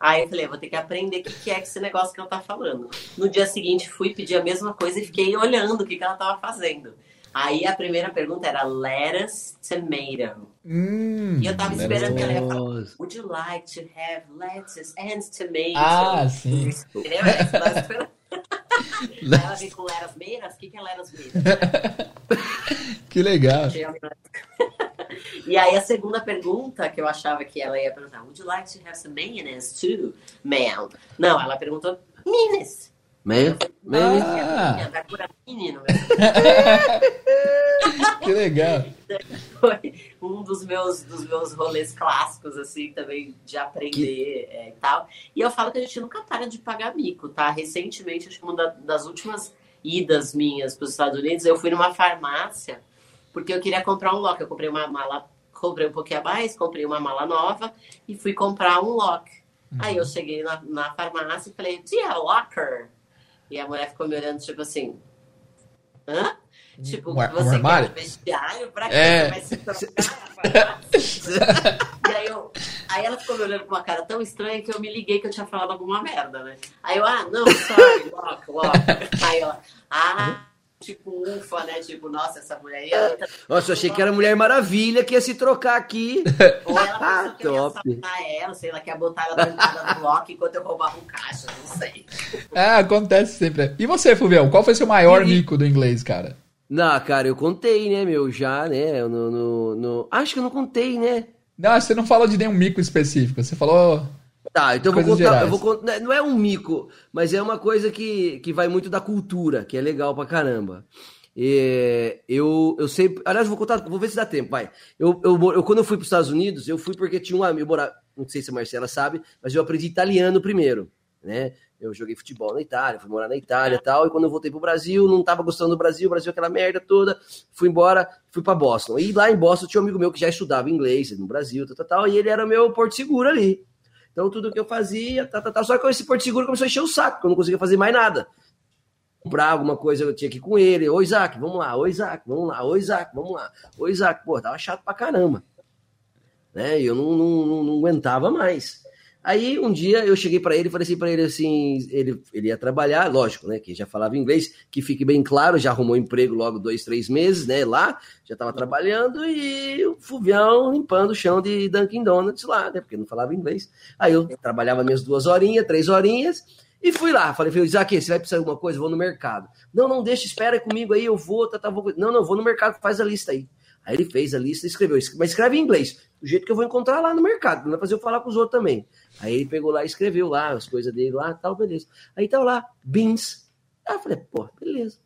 Aí eu falei, vou ter que aprender o que que é esse negócio que ela tá falando. No dia seguinte, fui pedir a mesma coisa e fiquei olhando o que, que ela tava fazendo. Aí a primeira pergunta era lettuce tomato. Hum, E eu tava esperando que ela ia falar, would you like to have lettuce and tomato? Ah, sim. Entendeu? Essa eu tava esperando. Aí ela vem com lettuce meiras? O que, que é lettuce meiras? Que legal. E aí a segunda pergunta que eu achava que ela ia perguntar, would you like to have some mayonnaise too, ma'am? Não, ela perguntou, mayonnaise. Meio, meio. Ah. Vai curar menino. Que legal. Foi um dos meus, dos meus rolês clássicos, assim, também de aprender é, e tal. E eu falo que a gente nunca para de pagar mico, tá? Recentemente, acho que uma da- das últimas idas minhas para os Estados Unidos, eu fui numa farmácia porque eu queria comprar um lock. Eu comprei uma mala, comprei um pouquinho a mais, comprei uma mala nova e fui comprar um lock. Aí eu cheguei na, na farmácia e falei, Tia, locker. E a mulher ficou me olhando, tipo assim, hã? Tipo, Um um você armário? quer um vestiário? Pra quê? É. Vai se trocar? E aí, eu, aí ela ficou me olhando com uma cara tão estranha que eu me liguei que eu tinha falado alguma merda, né? Aí eu, ah, não, sorry, lock, lock. Aí ela, ah, tipo, ufa, né? Tipo, nossa, essa mulher aí. ela tá- Nossa, eu achei que era Mulher Maravilha que ia se trocar aqui. Ou ela pensou que eu ia Top. assaltar ela, sei lá, que ia botar ela na entrada do lock enquanto eu roubava um caixa, não sei. Ah, acontece sempre. E você, Fulvião, qual foi seu maior E- mico do inglês, cara? Não, cara, eu contei, né, meu, já, né, no, no, no- Acho que eu não contei, né? Não, você não falou de nenhum mico específico. Você falou. Tá, então eu vou contar, eu vou contar, não é um mico, mas é uma coisa que, que vai muito da cultura, que é legal pra caramba. É, eu, eu sei, aliás, vou contar, vou ver se dá tempo, vai. Eu, eu, eu- quando eu fui para os Estados Unidos, eu fui porque tinha um amigo, morava, não sei se a Marcela sabe, mas eu aprendi italiano primeiro, né? Eu joguei futebol na Itália, fui morar na Itália e tal, e quando eu voltei pro Brasil, não tava gostando do Brasil, o Brasil é aquela merda toda, fui embora, fui para Boston. E lá em Boston tinha um amigo meu que já estudava inglês no Brasil, tal, tal, tal, e ele era meu porto seguro ali. Então tudo que eu fazia, tá, tá, tá. Só que esse porto seguro começou a encher o saco, eu não conseguia fazer mais nada. Comprar alguma coisa, eu tinha que ir com ele. Ô Isaac, vamos lá, ô Isaac, vamos lá, ô Isaac, vamos lá. Ô Isaac, pô, tava chato pra caramba. Né? Eu não, não, não, não aguentava mais. Aí um dia eu cheguei pra ele e falei assim pra ele assim, ele, ele ia trabalhar, lógico, né? Que já falava inglês, que fique bem claro, já arrumou emprego logo dois, três meses, né? Lá, já tava trabalhando e o Fuvião limpando o chão de Dunkin' Donuts lá, né? Porque não falava inglês. Aí eu trabalhava minhas duas horinhas, três horinhas, e fui lá. Falei, falei, Isaac, você vai precisar de alguma coisa? Vou no mercado. Não, não, deixa, espera comigo aí, eu vou, tá, tá, vou. Não, não, vou no mercado, faz a lista aí. Aí ele fez a lista e escreveu, mas escreve em inglês, do jeito que eu vou encontrar lá no mercado, não vai fazer eu falar com os outros também. Aí ele pegou lá e escreveu lá as coisas dele lá, tal, beleza. Aí tava lá, beans. Aí eu falei, pô, beleza.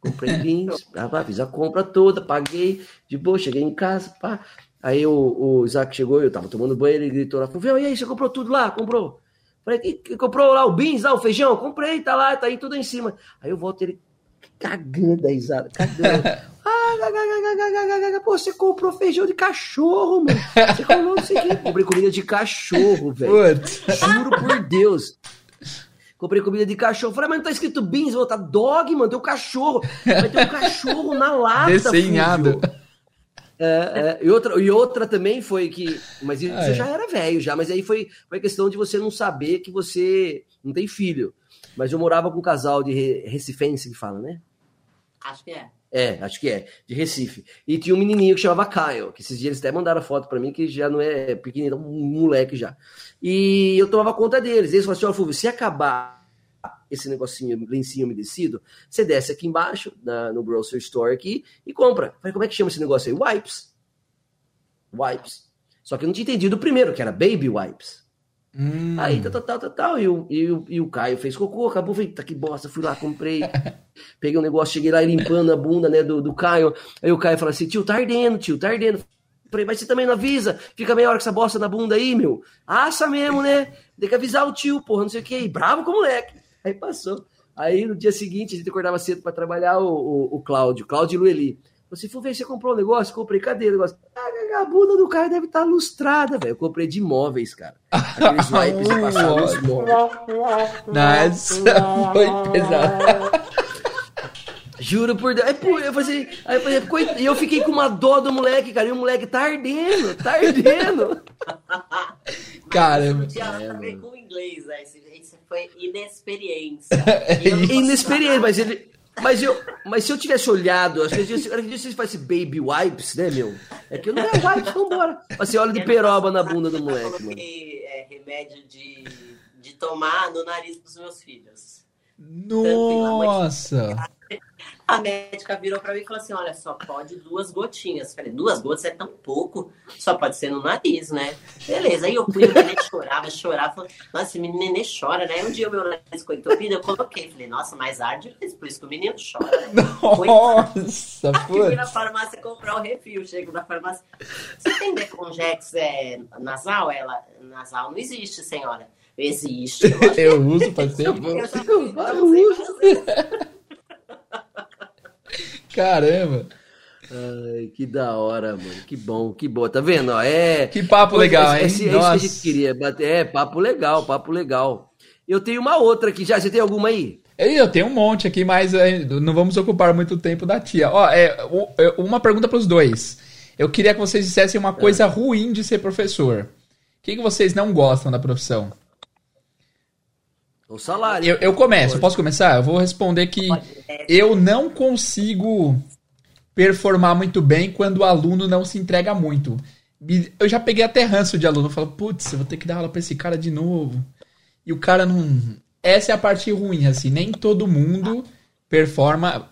Comprei beans, tá, pá, fiz a compra toda, paguei, de boa, cheguei em casa, pá. Aí o, o Isaac chegou, eu tava tomando banho, ele gritou lá, falou, e aí, você comprou tudo lá? Comprou? Falei, que, que comprou lá o beans, lá, o feijão? Comprei, tá lá, tá aí tudo em cima. Aí eu volto ele cagando a risada, cagando. Ah, Pô, você comprou feijão de cachorro, mano. Você comprou não sei o. Comprei comida de cachorro, velho. Juro por Deus. Comprei comida de cachorro. Falei, mas não tá escrito beans, vou dog, mano. Tem um cachorro. Vai ter um cachorro na lata. Desenhado. É, é, e, outra, e outra também foi que. Mas isso Ah, é. já era velho, já. Mas aí foi, foi questão de você não saber que você não tem filho. Mas eu morava com um casal de re- recifense que fala, né? Acho que é. É, acho que é, de Recife. E tinha um menininho que chamava Caio, que esses dias eles até mandaram foto para mim, que já não é pequenino, é um moleque já. E eu tomava conta deles. Eles falaram assim: ó, Fulvio, se acabar esse negocinho, lencinho umedecido, você desce aqui embaixo, na, no grocery store aqui, e compra. Falei, como é que chama esse negócio aí? Wipes. Wipes. Só que eu não tinha entendido o primeiro, que era baby wipes. Hum. Aí, tal, tal, tal, tal, e o, e, o, e o Caio fez cocô, acabou, falei, tá que bosta, fui lá, comprei, peguei um negócio, cheguei lá limpando a bunda, né, do, do Caio, aí o Caio falou assim, tio, tá ardendo, tio, tá ardendo. Falei, mas você também não avisa, fica meia hora com essa bosta na bunda aí, meu, assa mesmo, né, tem que avisar o tio, porra, não sei o que, e bravo com o moleque. Aí passou. Aí no dia seguinte, a gente acordava cedo para trabalhar, o, o, o Cláudio, Cláudio e Lueli. Você for ver, você comprou um negócio? Comprei, cadê o negócio? Ah, a bunda do cara deve estar tá lustrada, velho. Eu comprei de imóveis, cara. Aqueles wipes de passar nos móveis. Nossa, foi pesado. Juro por Deus. Aí, pô, eu falei, aí eu falei, e eu fiquei com uma dó do moleque, cara. E o moleque tá ardendo, tá ardendo. Caramba. Tinha nada a ver com inglês, né? Isso foi inexperiência. inexperiência, mas ele. Mas, eu, mas se eu tivesse olhado, acho que se você faz baby wipes, né, meu? É que eu não é wipes, vambora. Mas você olha de peroba na bunda do moleque, mano. É remédio de, de tomar no nariz dos meus filhos. Nossa! A médica virou para mim e falou assim: Olha, só pode duas gotinhas. Falei: Duas gotas é tão pouco, só pode ser no nariz, né? Beleza. Aí eu fui, o neném chorava, chorava. Falei, nossa, esse menino chora, né? Um dia o meu nariz ficou entupido, eu coloquei. Falei: Nossa, mais arde, por isso que o menino chora. Né? Nossa, fui na farmácia comprar o refil. Chego na farmácia. Você tem Deconjex é, nasal? Ela, nasal não existe, senhora. Existe. Eu, uso, parceiro. Eu, eu, eu uso. Caramba! Ai, que da hora, mano. Que bom, que boa. Tá vendo? É. Que papo legal, é, hein? É, isso que a gente queria bater. É, papo legal, papo legal. Eu tenho uma outra aqui já. Você tem alguma aí? Eu tenho um monte aqui, mas é, não vamos ocupar muito tempo da tia. Ó, é, é uma pergunta para os dois. Eu queria que vocês dissessem uma coisa é. ruim de ser professor. O que, que vocês não gostam da profissão? O salário. Eu, eu começo, Pode. posso começar? Eu vou responder que eu não consigo performar muito bem quando o aluno não se entrega muito. Eu já peguei até ranço de aluno, eu falo, putz, eu vou ter que dar aula pra esse cara de novo. E o cara não. Essa é a parte ruim, assim, nem todo mundo performa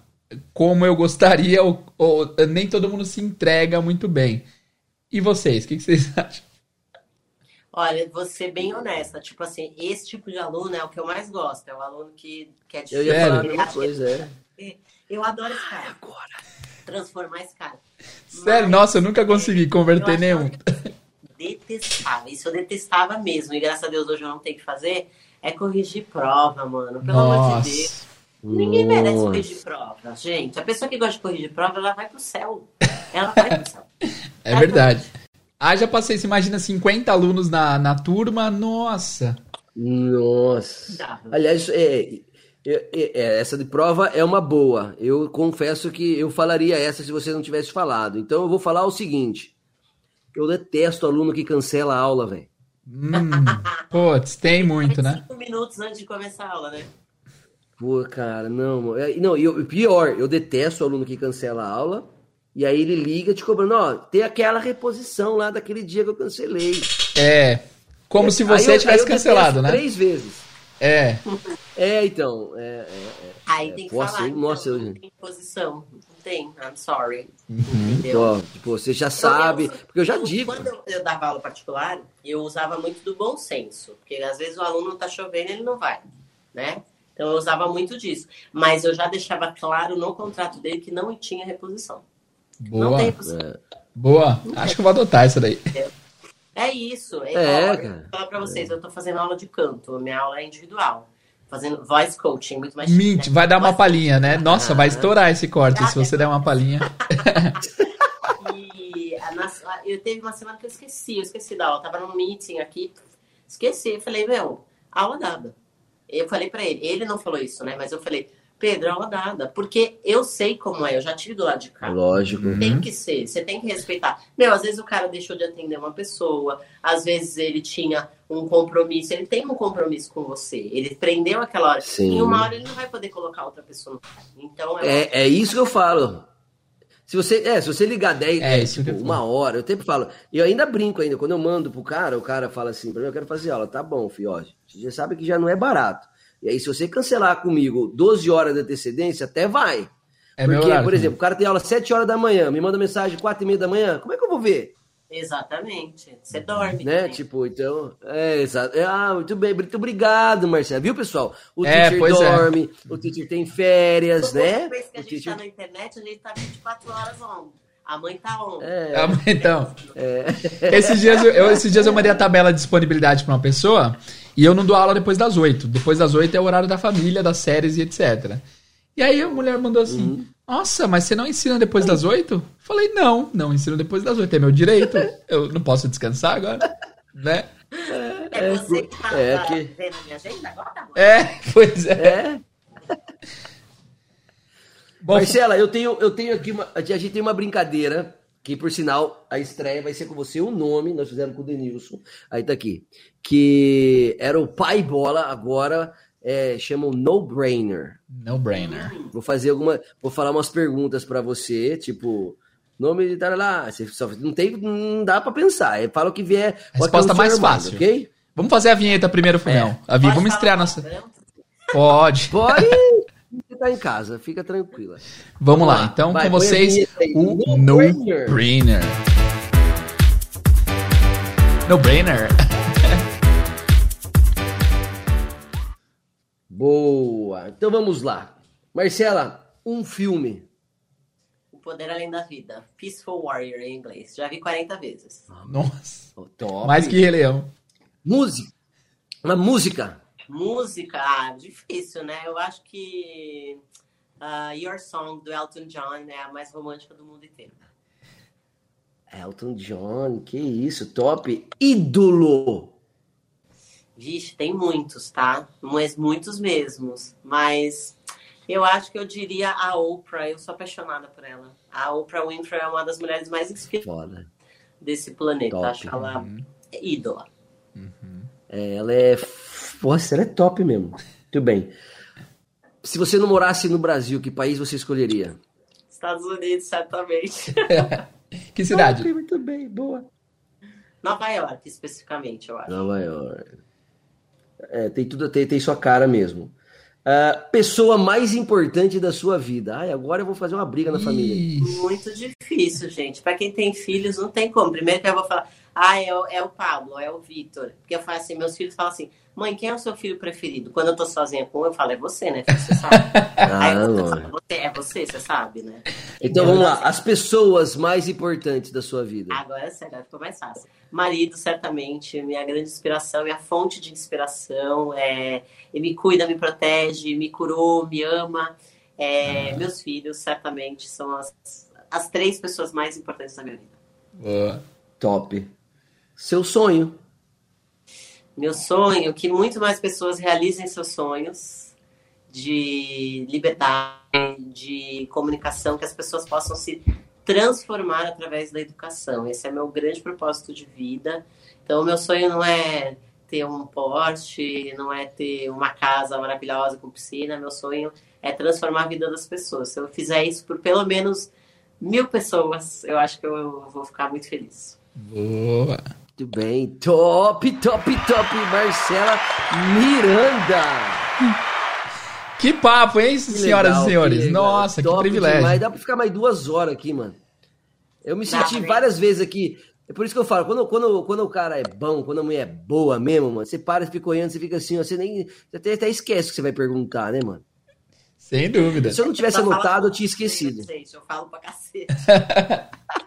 como eu gostaria, ou, ou nem todo mundo se entrega muito bem. E vocês, o que, que vocês acham? Olha, vou ser bem honesta. Tipo assim, esse tipo de aluno é o que eu mais gosto. É o aluno que quer é Eu ia falar a mesma coisa, é. Eu adoro esse cara. Agora. Transformar esse cara. Sério? Mas, Nossa, eu nunca consegui converter nenhum. Detestava. Isso eu detestava mesmo. E graças a Deus hoje eu não tenho que fazer. É corrigir prova, mano. Pelo Nossa. amor de Deus. Ninguém merece corrigir prova, gente. A pessoa que gosta de corrigir prova, ela vai pro céu. Ela vai pro céu. É vai verdade. Pro... Ah, já passei, você imagina 50 alunos na, na turma, nossa. Nossa. Aliás, é, é, é, essa de prova é uma boa. Eu confesso que eu falaria essa se você não tivesse falado. Então eu vou falar o seguinte: eu detesto aluno que cancela a aula, velho. Hum, putz, tem muito, né? Cinco minutos antes de começar a aula, né? Pô, cara, não. Não, e pior, eu detesto o aluno que cancela a aula e aí ele liga te cobrando, ó, tem aquela reposição lá daquele dia que eu cancelei. É. Como é, se você eu, tivesse cancelado, né? Três vezes. É. É, então. É, é, é. aí tem que Posso, falar. Então, nossa, eu... tem posição. Não tem, I'm sorry. Uhum. Entendeu? tipo, você já sabe. Eu, porque eu já digo. Quando eu, eu, dava aula particular, eu usava muito do bom senso. Porque às vezes o aluno tá chovendo e ele não vai. Né? Então eu usava muito disso. Mas eu já deixava claro no contrato dele que não tinha reposição. Boa. Boa. Acho que eu vou adotar essa daí. É isso. É, é cara. Falar pra vocês, eu tô fazendo aula de canto, minha aula é individual. Fazendo voice coaching, muito mais Mint, né? vai dar uma palhinha, né? Nossa, vai estourar esse corte ah, se você der uma palhinha. e na, eu teve uma semana que eu esqueci, eu esqueci da aula. Eu tava num meeting aqui, esqueci. Eu falei, meu, aula dada. Eu falei pra ele, ele não falou isso, né? Mas eu falei, Pedro, aula dada. Porque eu sei como é, eu já tive do lado de cá. Lógico. Tem uhum. que ser, você tem que respeitar. Meu, às vezes o cara deixou de atender uma pessoa, às vezes ele tinha um compromisso, ele tem um compromisso com você. Ele prendeu aquela hora. Sim. Em uma hora ele não vai poder colocar outra pessoa no. Então é, É, é isso que eu falo. Se você, é, se você ligar 10, É, é, tipo, uma hora, eu sempre falo. E eu ainda brinco ainda. Quando eu mando pro cara, o cara fala assim, pra mim, eu quero fazer aula. Tá bom, filho, ó, você já sabe que já não é barato. E aí, se você cancelar comigo 12 horas de antecedência, até vai. É Porque, horário por também. exemplo, o cara tem aula 7 horas da manhã, me manda mensagem 4 e meia da manhã, como é que eu vou ver? exatamente. Você dorme. Né? também. Tipo, então. É, exato. É, ah, muito bem, muito obrigado, Marcelo. Viu, pessoal? O É, teacher é. dorme, o teacher tem férias, Toda né? vez que a O gente teacher. tá na internet, a gente tá 24 horas on. A mãe tá on. É, Ah, mas Então, é. esses dias, eu- eu, esses dias eu mandei a tabela de disponibilidade pra uma pessoa e eu não dou aula depois das 8. Depois das 8 é o horário da família, das séries e etc. E aí a mulher mandou assim: Uhum. Nossa, mas você não ensina depois das 8? Falei: Não, não ensino depois das 8. É meu direito. Eu não posso descansar agora, né? É você que tá, é que- vendo a minha agenda agora, amor? É, pois é. É. Bom, Marcela, eu tenho, eu tenho aqui uma. A gente tem uma brincadeira, que por sinal, a estreia vai ser com você o nome, nós fizemos com o Denilson. Aí tá aqui. Que era o pai bola, agora é, chamam No Brainer. no brainer. Vou fazer alguma. Vou falar umas perguntas pra você, tipo. Nome de lá, você só não tem, não dá pra pensar. É, Fala o que vier. Resposta mais armário, fácil. ok? Vamos fazer a vinheta primeiro, Funel. A Vi, Pode vamos estrear nossa. Pode. Pode. Você tá em casa, fica tranquila. Vamos lá, lá. então Vai, com vocês o No No Brainer. Brainer. No Brainer. Boa. Então vamos lá. Marcela, um filme. O Poder Além da Vida. Peaceful Warrior em inglês. Já vi 40 vezes. Nossa. Oh, top. Mais que Rei Leão. Música. Uma música. Música, ah, difícil, né? Eu acho que ah, Your Song, do Elton John, é a mais romântica do mundo inteiro. Elton John, que isso, top. Ídolo. Vixe, tem muitos, tá? Mas muitos mesmos. Mas eu acho que eu diria a Oprah. Eu sou apaixonada por ela. A Oprah Winfrey é uma das mulheres mais inspiradas Foda. desse planeta. Top. Acho ela é ídola. É, ela é. Nossa, ela é top mesmo. Muito bem. Se você não morasse no Brasil, que país você escolheria? Estados Unidos, certamente. Que cidade? Top, muito bem, boa. Nova York, especificamente, eu acho. Nova York. É, tem tudo, tem, tem sua cara mesmo. Ah, pessoa mais importante da sua vida. Ai, agora eu vou fazer uma briga na família. Muito difícil, gente. Pra quem tem filhos, não tem como. Primeiro que eu vou falar, ah, é o, é o Pablo, é o Vitor. Porque eu falo assim, meus filhos falam assim, mãe, quem é o seu filho preferido? Quando eu tô sozinha com um, eu falo, é você, né? Você sabe. Aí Ah, você não. fala, você, é você, você sabe, né? Então vamos lá. As pessoas mais importantes da sua vida. Agora, sério, agora ficou mais fácil. Marido, certamente, minha grande inspiração, minha fonte de inspiração. É, ele me cuida, me protege, me curou, me ama. É, Meus filhos, certamente, são as, as três pessoas mais importantes da minha vida. boa. Top. Seu sonho. Meu sonho é que muito mais pessoas realizem seus sonhos de liberdade, de comunicação, que as pessoas possam se transformar através da educação. Esse é meu grande propósito de vida. Então, meu sonho não é ter um Porsche, não é ter uma casa maravilhosa com piscina. Meu sonho é transformar a vida das pessoas. Se eu fizer isso por pelo menos mil pessoas, eu acho que eu vou ficar muito feliz. Boa. Muito bem. Top, top, top. Marcela Miranda. Que papo, hein, Que senhoras legal, e senhores? que. Nossa, que Top privilégio. demais. Dá pra ficar mais duas horas aqui, mano. Eu me Dá senti várias vezes aqui. É por isso que eu falo, quando, quando, quando o cara é bom, quando a mulher é boa mesmo, mano, você para, fica olhando, você fica assim, ó, você nem. Você até, até esquece o que você vai perguntar, né, mano? Sem dúvida. Se eu não tivesse anotado, eu tinha esquecido. Gente, eu falo pra cacete.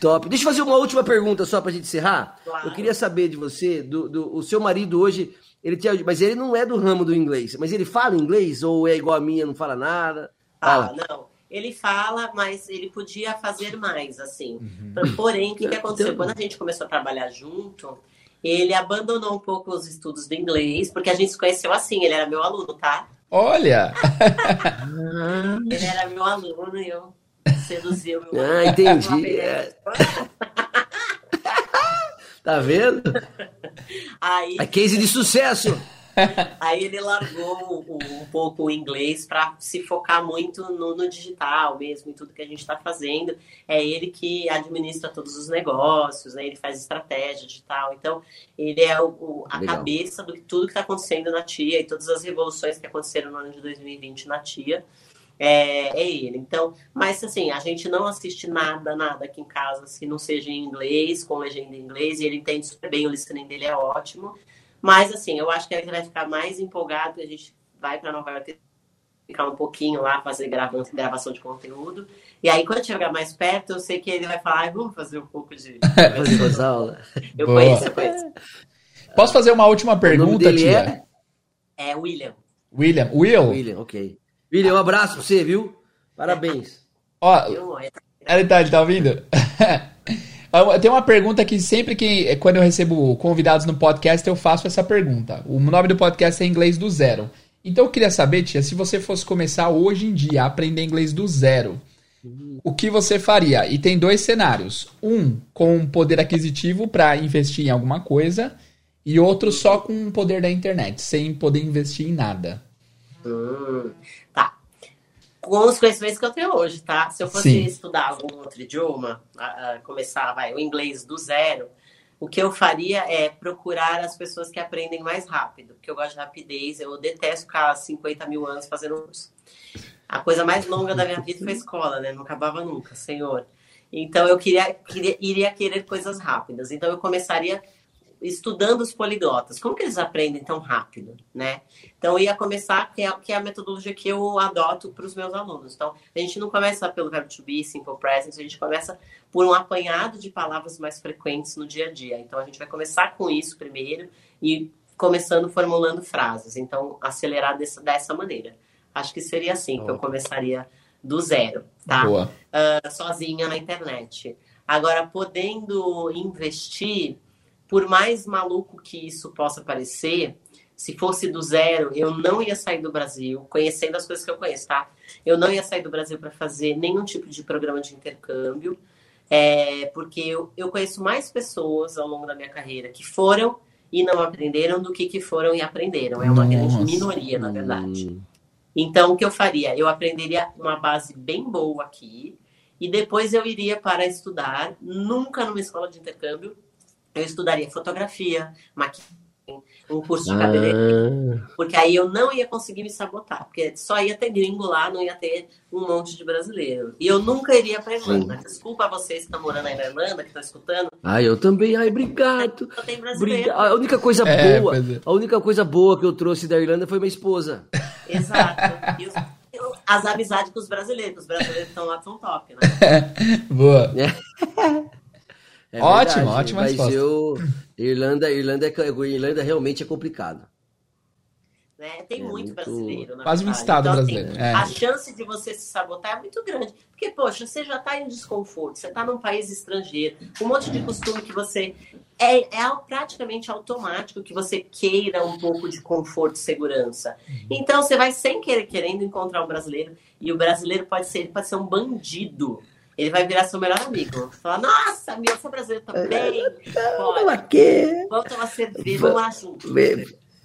Top. Deixa eu fazer uma última pergunta só pra gente encerrar. Claro. Eu queria saber de você, do, do o seu marido hoje, ele tinha, mas ele não é do ramo do inglês, mas ele fala inglês ou é igual a minha, não fala nada? Fala, Fala. não. Ele fala, mas ele podia fazer mais, assim. Porém, o que, que aconteceu? Então- Quando a gente começou a trabalhar junto, ele abandonou um pouco os estudos do inglês, porque a gente se conheceu assim, ele era meu aluno, tá? Olha, Ele era meu aluno e eu seduzi o meu Ah, entendi. É. Tá vendo? Aí, é case de sucesso. Aí ele largou um, pouco o inglês para se focar muito no, no, digital mesmo, em tudo que a gente está fazendo. É ele que administra todos os negócios, né? ele faz estratégia digital. Então, ele é o, o, a Legal. cabeça de tudo que está acontecendo na TIA e todas as revoluções que aconteceram no ano de 2020 na TIA. É, é, ele. Então, mas assim, a gente não assiste nada, nada aqui em casa se não seja em inglês, com legenda em inglês, e ele entende super bem, o listening dele é ótimo. Mas, assim, eu acho que ele vai ficar mais empolgado, a gente vai para Nova York ficar um pouquinho lá, fazer grava gravação de conteúdo. E aí, quando chegar mais perto, eu sei que ele vai falar, ah, vamos fazer um pouco de... fazer aula. Eu Boa. conheço, eu conheço. Posso fazer uma última pergunta, tia? É? é William. William. Will? William, ok. William, um abraço pra você, viu? Parabéns. Ó, ele tá, ele tá ouvindo? Tem uma pergunta que sempre que quando eu recebo convidados no podcast eu faço essa pergunta. O nome do podcast é Inglês do Zero. Então eu queria saber, tia, se você fosse começar hoje em dia a aprender inglês do zero, o que você faria? E tem dois cenários. Um com poder aquisitivo para investir em alguma coisa e outro só com o poder da internet, sem poder investir em nada. Hum, com os conhecimentos que eu tenho hoje, tá? Se eu fosse Sim. estudar algum outro idioma, a, a começar vai, o inglês do zero, o que eu faria é procurar as pessoas que aprendem mais rápido, porque eu gosto de rapidez, eu detesto ficar 50 mil anos fazendo curso. A coisa mais longa da minha vida foi a escola, né? Não acabava nunca, senhor. Então eu queria, queria iria querer coisas rápidas. Então eu começaria estudando os poliglotas. Como que eles aprendem tão rápido, né? Então, eu ia começar, que é, que é a metodologia que eu adoto para os meus alunos. Então, a gente não começa pelo verbo to be, simple present, a gente começa por um apanhado de palavras mais frequentes no dia a dia. Então, a gente vai começar com isso primeiro e começando formulando frases. Então, acelerar dessa, dessa maneira. Acho que seria assim que eu começaria do zero, tá? Uh, sozinha na internet. Agora, podendo investir por mais maluco que isso possa parecer, se fosse do zero, eu não ia sair do Brasil, conhecendo as coisas que eu conheço, tá? Eu não ia sair do Brasil para fazer nenhum tipo de programa de intercâmbio, é, porque eu, eu conheço mais pessoas ao longo da minha carreira que foram e não aprenderam do que que foram e aprenderam. É uma Nossa. grande minoria, na verdade. Hum. Então, o que eu faria? Eu aprenderia uma base bem boa aqui e depois eu iria para estudar, nunca numa escola de intercâmbio, eu estudaria fotografia, maquiagem, um curso de cabeleireiro. Ah. Porque aí eu não ia conseguir me sabotar, porque só ia ter gringo lá, não ia ter um monte de brasileiro. E eu nunca iria para Irlanda. Sim. Desculpa a vocês que estão morando aí na Irlanda, que estão escutando. Ah, eu também. Ai, obrigado. Obrigado. A única coisa é, boa, é. a única coisa boa que eu trouxe da Irlanda foi minha esposa. Exato. E os, as amizades com os brasileiros. Os brasileiros que estão lá são top, né? boa. É. É ótimo, verdade, ótima mas resposta. eu Irlanda, Irlanda, é, Irlanda realmente é complicado. Né? Tem é muito, muito, brasileiro. Quase um estado então, assim, brasileiro. Assim, é. A chance de você se sabotar é muito grande. Porque, poxa, você já está em desconforto, você está num país estrangeiro, um monte de costume que você. É, é praticamente automático que você queira um pouco de conforto e segurança. Uhum. Então, você vai sem querer querendo encontrar um brasileiro. E o brasileiro pode ser, pode ser um bandido ele vai virar seu melhor amigo. Falar, nossa, meu, eu sou brasileiro também. Vamos aqui. Vamos tomar cerveja, vamos lá junto.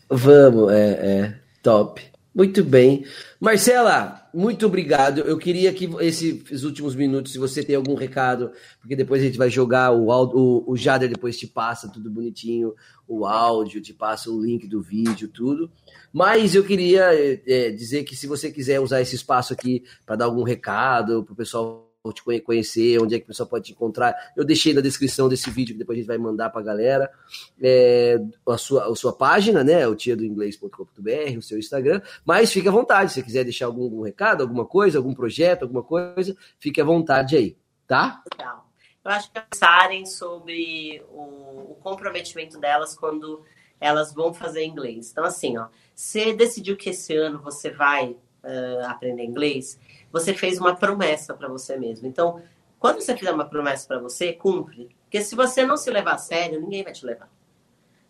Vamos, é, é, top. Muito bem. Marcela, muito obrigado. Eu queria que esses últimos minutos, se você tem algum recado, porque depois a gente vai jogar o áudio, o, o Jader depois te passa tudo bonitinho, o áudio, te passa o link do vídeo, tudo. Mas eu queria é, dizer que se você quiser usar esse espaço aqui para dar algum recado para o pessoal te conhecer, onde é que a pessoa pode te encontrar. Eu deixei na descrição desse vídeo que depois a gente vai mandar para a galera é, a, sua, a sua página, né? O tia do inglês.com.br, o seu Instagram. Mas fique à vontade, se você quiser deixar algum, algum, recado, alguma coisa, algum projeto, alguma coisa, fique à vontade aí, tá? Legal. Eu acho que pensarem sobre o, o comprometimento delas quando elas vão fazer inglês. Então, assim, ó, você decidiu que esse ano você vai uh, aprender inglês, você fez uma promessa para você mesmo. Então, quando você fizer uma promessa para você, cumpre. Porque se você não se levar a sério, ninguém vai te levar.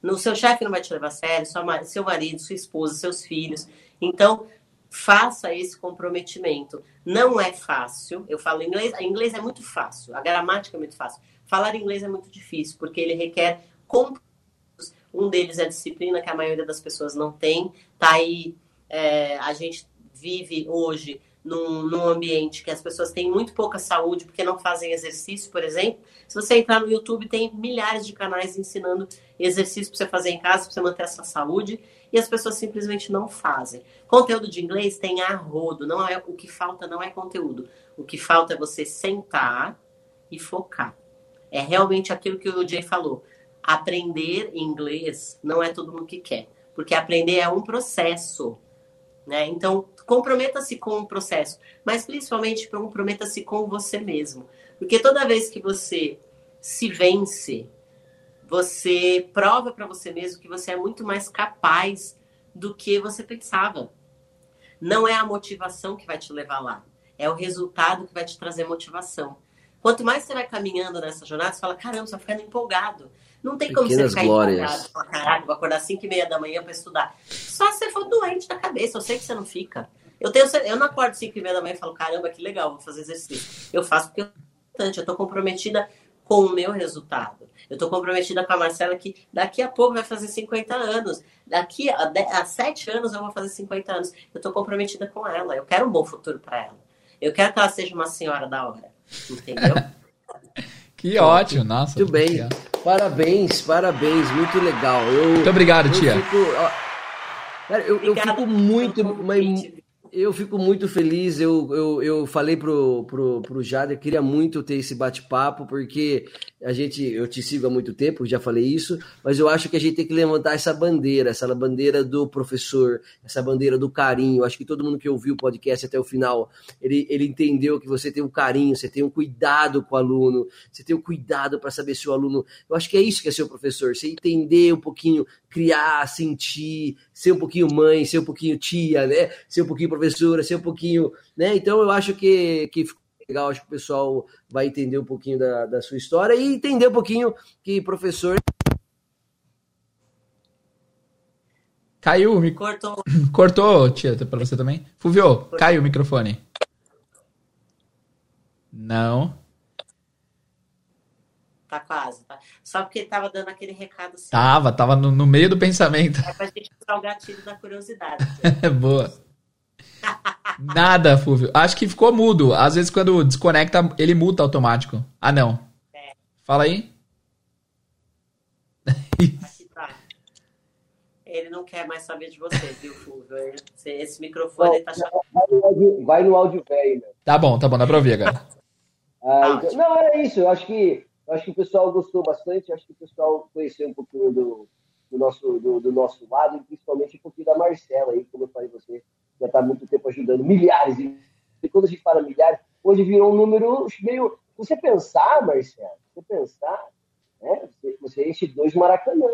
O seu chefe não vai te levar a sério, seu marido, sua esposa, seus filhos. Então, faça esse comprometimento. Não é fácil. Eu falo inglês, inglês é muito fácil, a gramática é muito fácil. Falar inglês é muito difícil, porque ele requer com um deles é a disciplina que a maioria das pessoas não tem. Tá aí, é, a gente vive hoje num, num, ambiente que as pessoas têm muito pouca saúde porque não fazem exercício, por exemplo. Se você entrar no YouTube, tem milhares de canais ensinando exercício para você fazer em casa, para você manter a sua saúde, e as pessoas simplesmente não fazem. Conteúdo de inglês tem a rodo, não é o que falta não é conteúdo. O que falta é você sentar e focar. É realmente aquilo que o Jay falou aprender inglês não é todo mundo que quer, porque aprender é um processo, né? Então, comprometa-se com o processo, mas principalmente comprometa-se com você mesmo, porque toda vez que você se vence, você prova para você mesmo que você é muito mais capaz do que você pensava. Não é a motivação que vai te levar lá, é o resultado que vai te trazer motivação. Quanto mais você vai caminhando nessa jornada, você fala, caramba, você vai ficando empolgado. Não tem como você ficar glórias. Falar, caraca, vou acordar às 5 e meia da manhã para estudar. Só se você for doente da cabeça. Eu sei que você não fica. Eu, tenho, eu não acordo às 5 e meia da manhã e falo, caramba, que legal, vou fazer exercício. Eu faço porque eu eu estou comprometida com o meu resultado. Eu estou comprometida com a Marcela que daqui a pouco vai fazer 50 anos. Daqui a, 10, a 7 anos eu vou fazer 50 anos. Eu estou comprometida com ela. Eu quero um bom futuro para ela. Eu quero que ela seja uma senhora da hora. Entendeu? Que ótimo, nossa. Muito bem. Parabéns, parabéns, muito legal. Eu, muito obrigado, tia. Fico, ó, cara, eu, eu fico muito, mas, eu fico muito feliz. Eu, eu, eu falei pro, pro, pro Jader, queria muito ter esse bate-papo, porque a gente, eu te sigo há muito tempo, já falei isso, mas eu acho que a gente tem que levantar essa bandeira, essa bandeira do professor, essa bandeira do carinho. Acho que todo mundo que ouviu o podcast até o final, ele, ele entendeu que você tem um carinho, você tem um cuidado com o aluno, você tem um cuidado para saber se o aluno. Eu acho que é isso que é ser o professor, você entender um pouquinho, criar, sentir, ser um pouquinho mãe, ser um pouquinho tia, né? Ser um pouquinho professora, ser um pouquinho, né? Então eu acho que, que ficou legal, acho que o pessoal vai entender um pouquinho da, da sua história e entender um pouquinho que professor. Caiu o microfone. Cortou. Cortou, tia, para você também? Fulvio, caiu o microfone. Não. Tá quase. Tá. Só porque tava dando aquele recado. Assim. Tava, tava no, no, meio do pensamento. É pra gente usar o gatilho da curiosidade. Boa. Nada, Fúvio. Acho que ficou mudo. Às vezes quando desconecta, ele muta automático. Ah, não. É. Fala aí. Aqui tá. Ele não quer mais saber de você, viu, Fúvio? Esse microfone tá chato. Vai no áudio velho. Né? Tá bom, tá bom, dá pra ouvir agora. ah, então, não, é isso. Eu acho que acho que o pessoal gostou bastante, acho que o pessoal conheceu um pouquinho do, do nosso, do, do, nosso lado, e principalmente um pouquinho da Marcela aí, como eu falei você, já está há muito tempo ajudando milhares. E quando a gente fala milhares, hoje virou um número meio. Você pensar, Marcela, você pensar, né? Você, você enche dois Maracanã.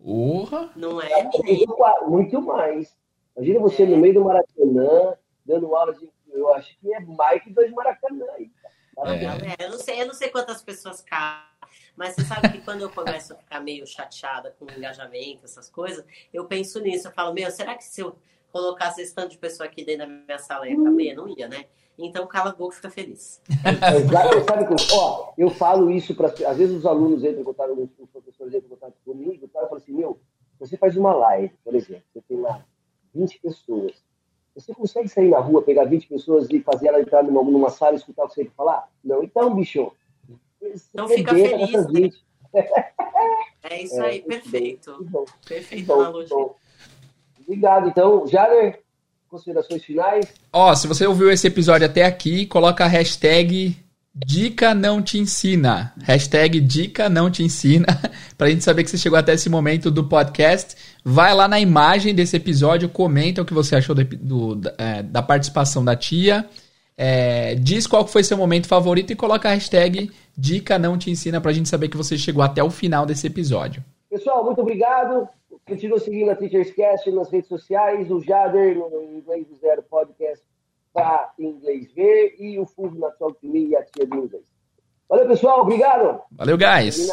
Urra! Não é? Muito, muito mais. Imagina você é. no meio do Maracanã, dando aula de. Eu acho que é mais que dois Maracanã aí. É. eu, não sei, eu não sei quantas pessoas cabem, mas você sabe que quando eu começo a ficar meio chateada com o engajamento, essas coisas, eu penso nisso. Eu falo, meu, será que se eu colocasse esse tanto de pessoa aqui dentro da minha sala ia caber? Não ia, né? Então cala a boca e fica feliz. Exato, sabe que, ó, eu falo isso para às vezes os alunos entram em contato, os professores entram em contato comigo, eu falo assim, meu, você faz uma live, por exemplo, você tem lá 20 pessoas. Você consegue sair na rua, pegar 20 pessoas e fazer ela entrar numa, numa sala e escutar o que você tem falar? Não, então, bicho. Não fica feliz. Né? É isso aí, é, perfeito. Bom, perfeito bom, analogia. Bom. Obrigado. Então, Jader, considerações finais? Ó, se você ouviu esse episódio até aqui, coloca a hashtag Dica não te ensina. Hashtag Dica não te ensina. pra gente saber que você chegou até esse momento do podcast. Vai lá na imagem desse episódio, comenta o que você achou do, do, da, é, da, participação da tia. É, diz qual foi seu momento favorito e coloca a hashtag Dica não te ensina pra gente saber que você chegou até o final desse episódio. Pessoal, muito obrigado. Continua seguindo a Teachers Cast nas redes sociais, o Jader no Inglês do Zero Podcast para Inglês Ver e o Fulvio na Talk to Me e a tia do inglês. Valeu, pessoal. Obrigado. Valeu, guys.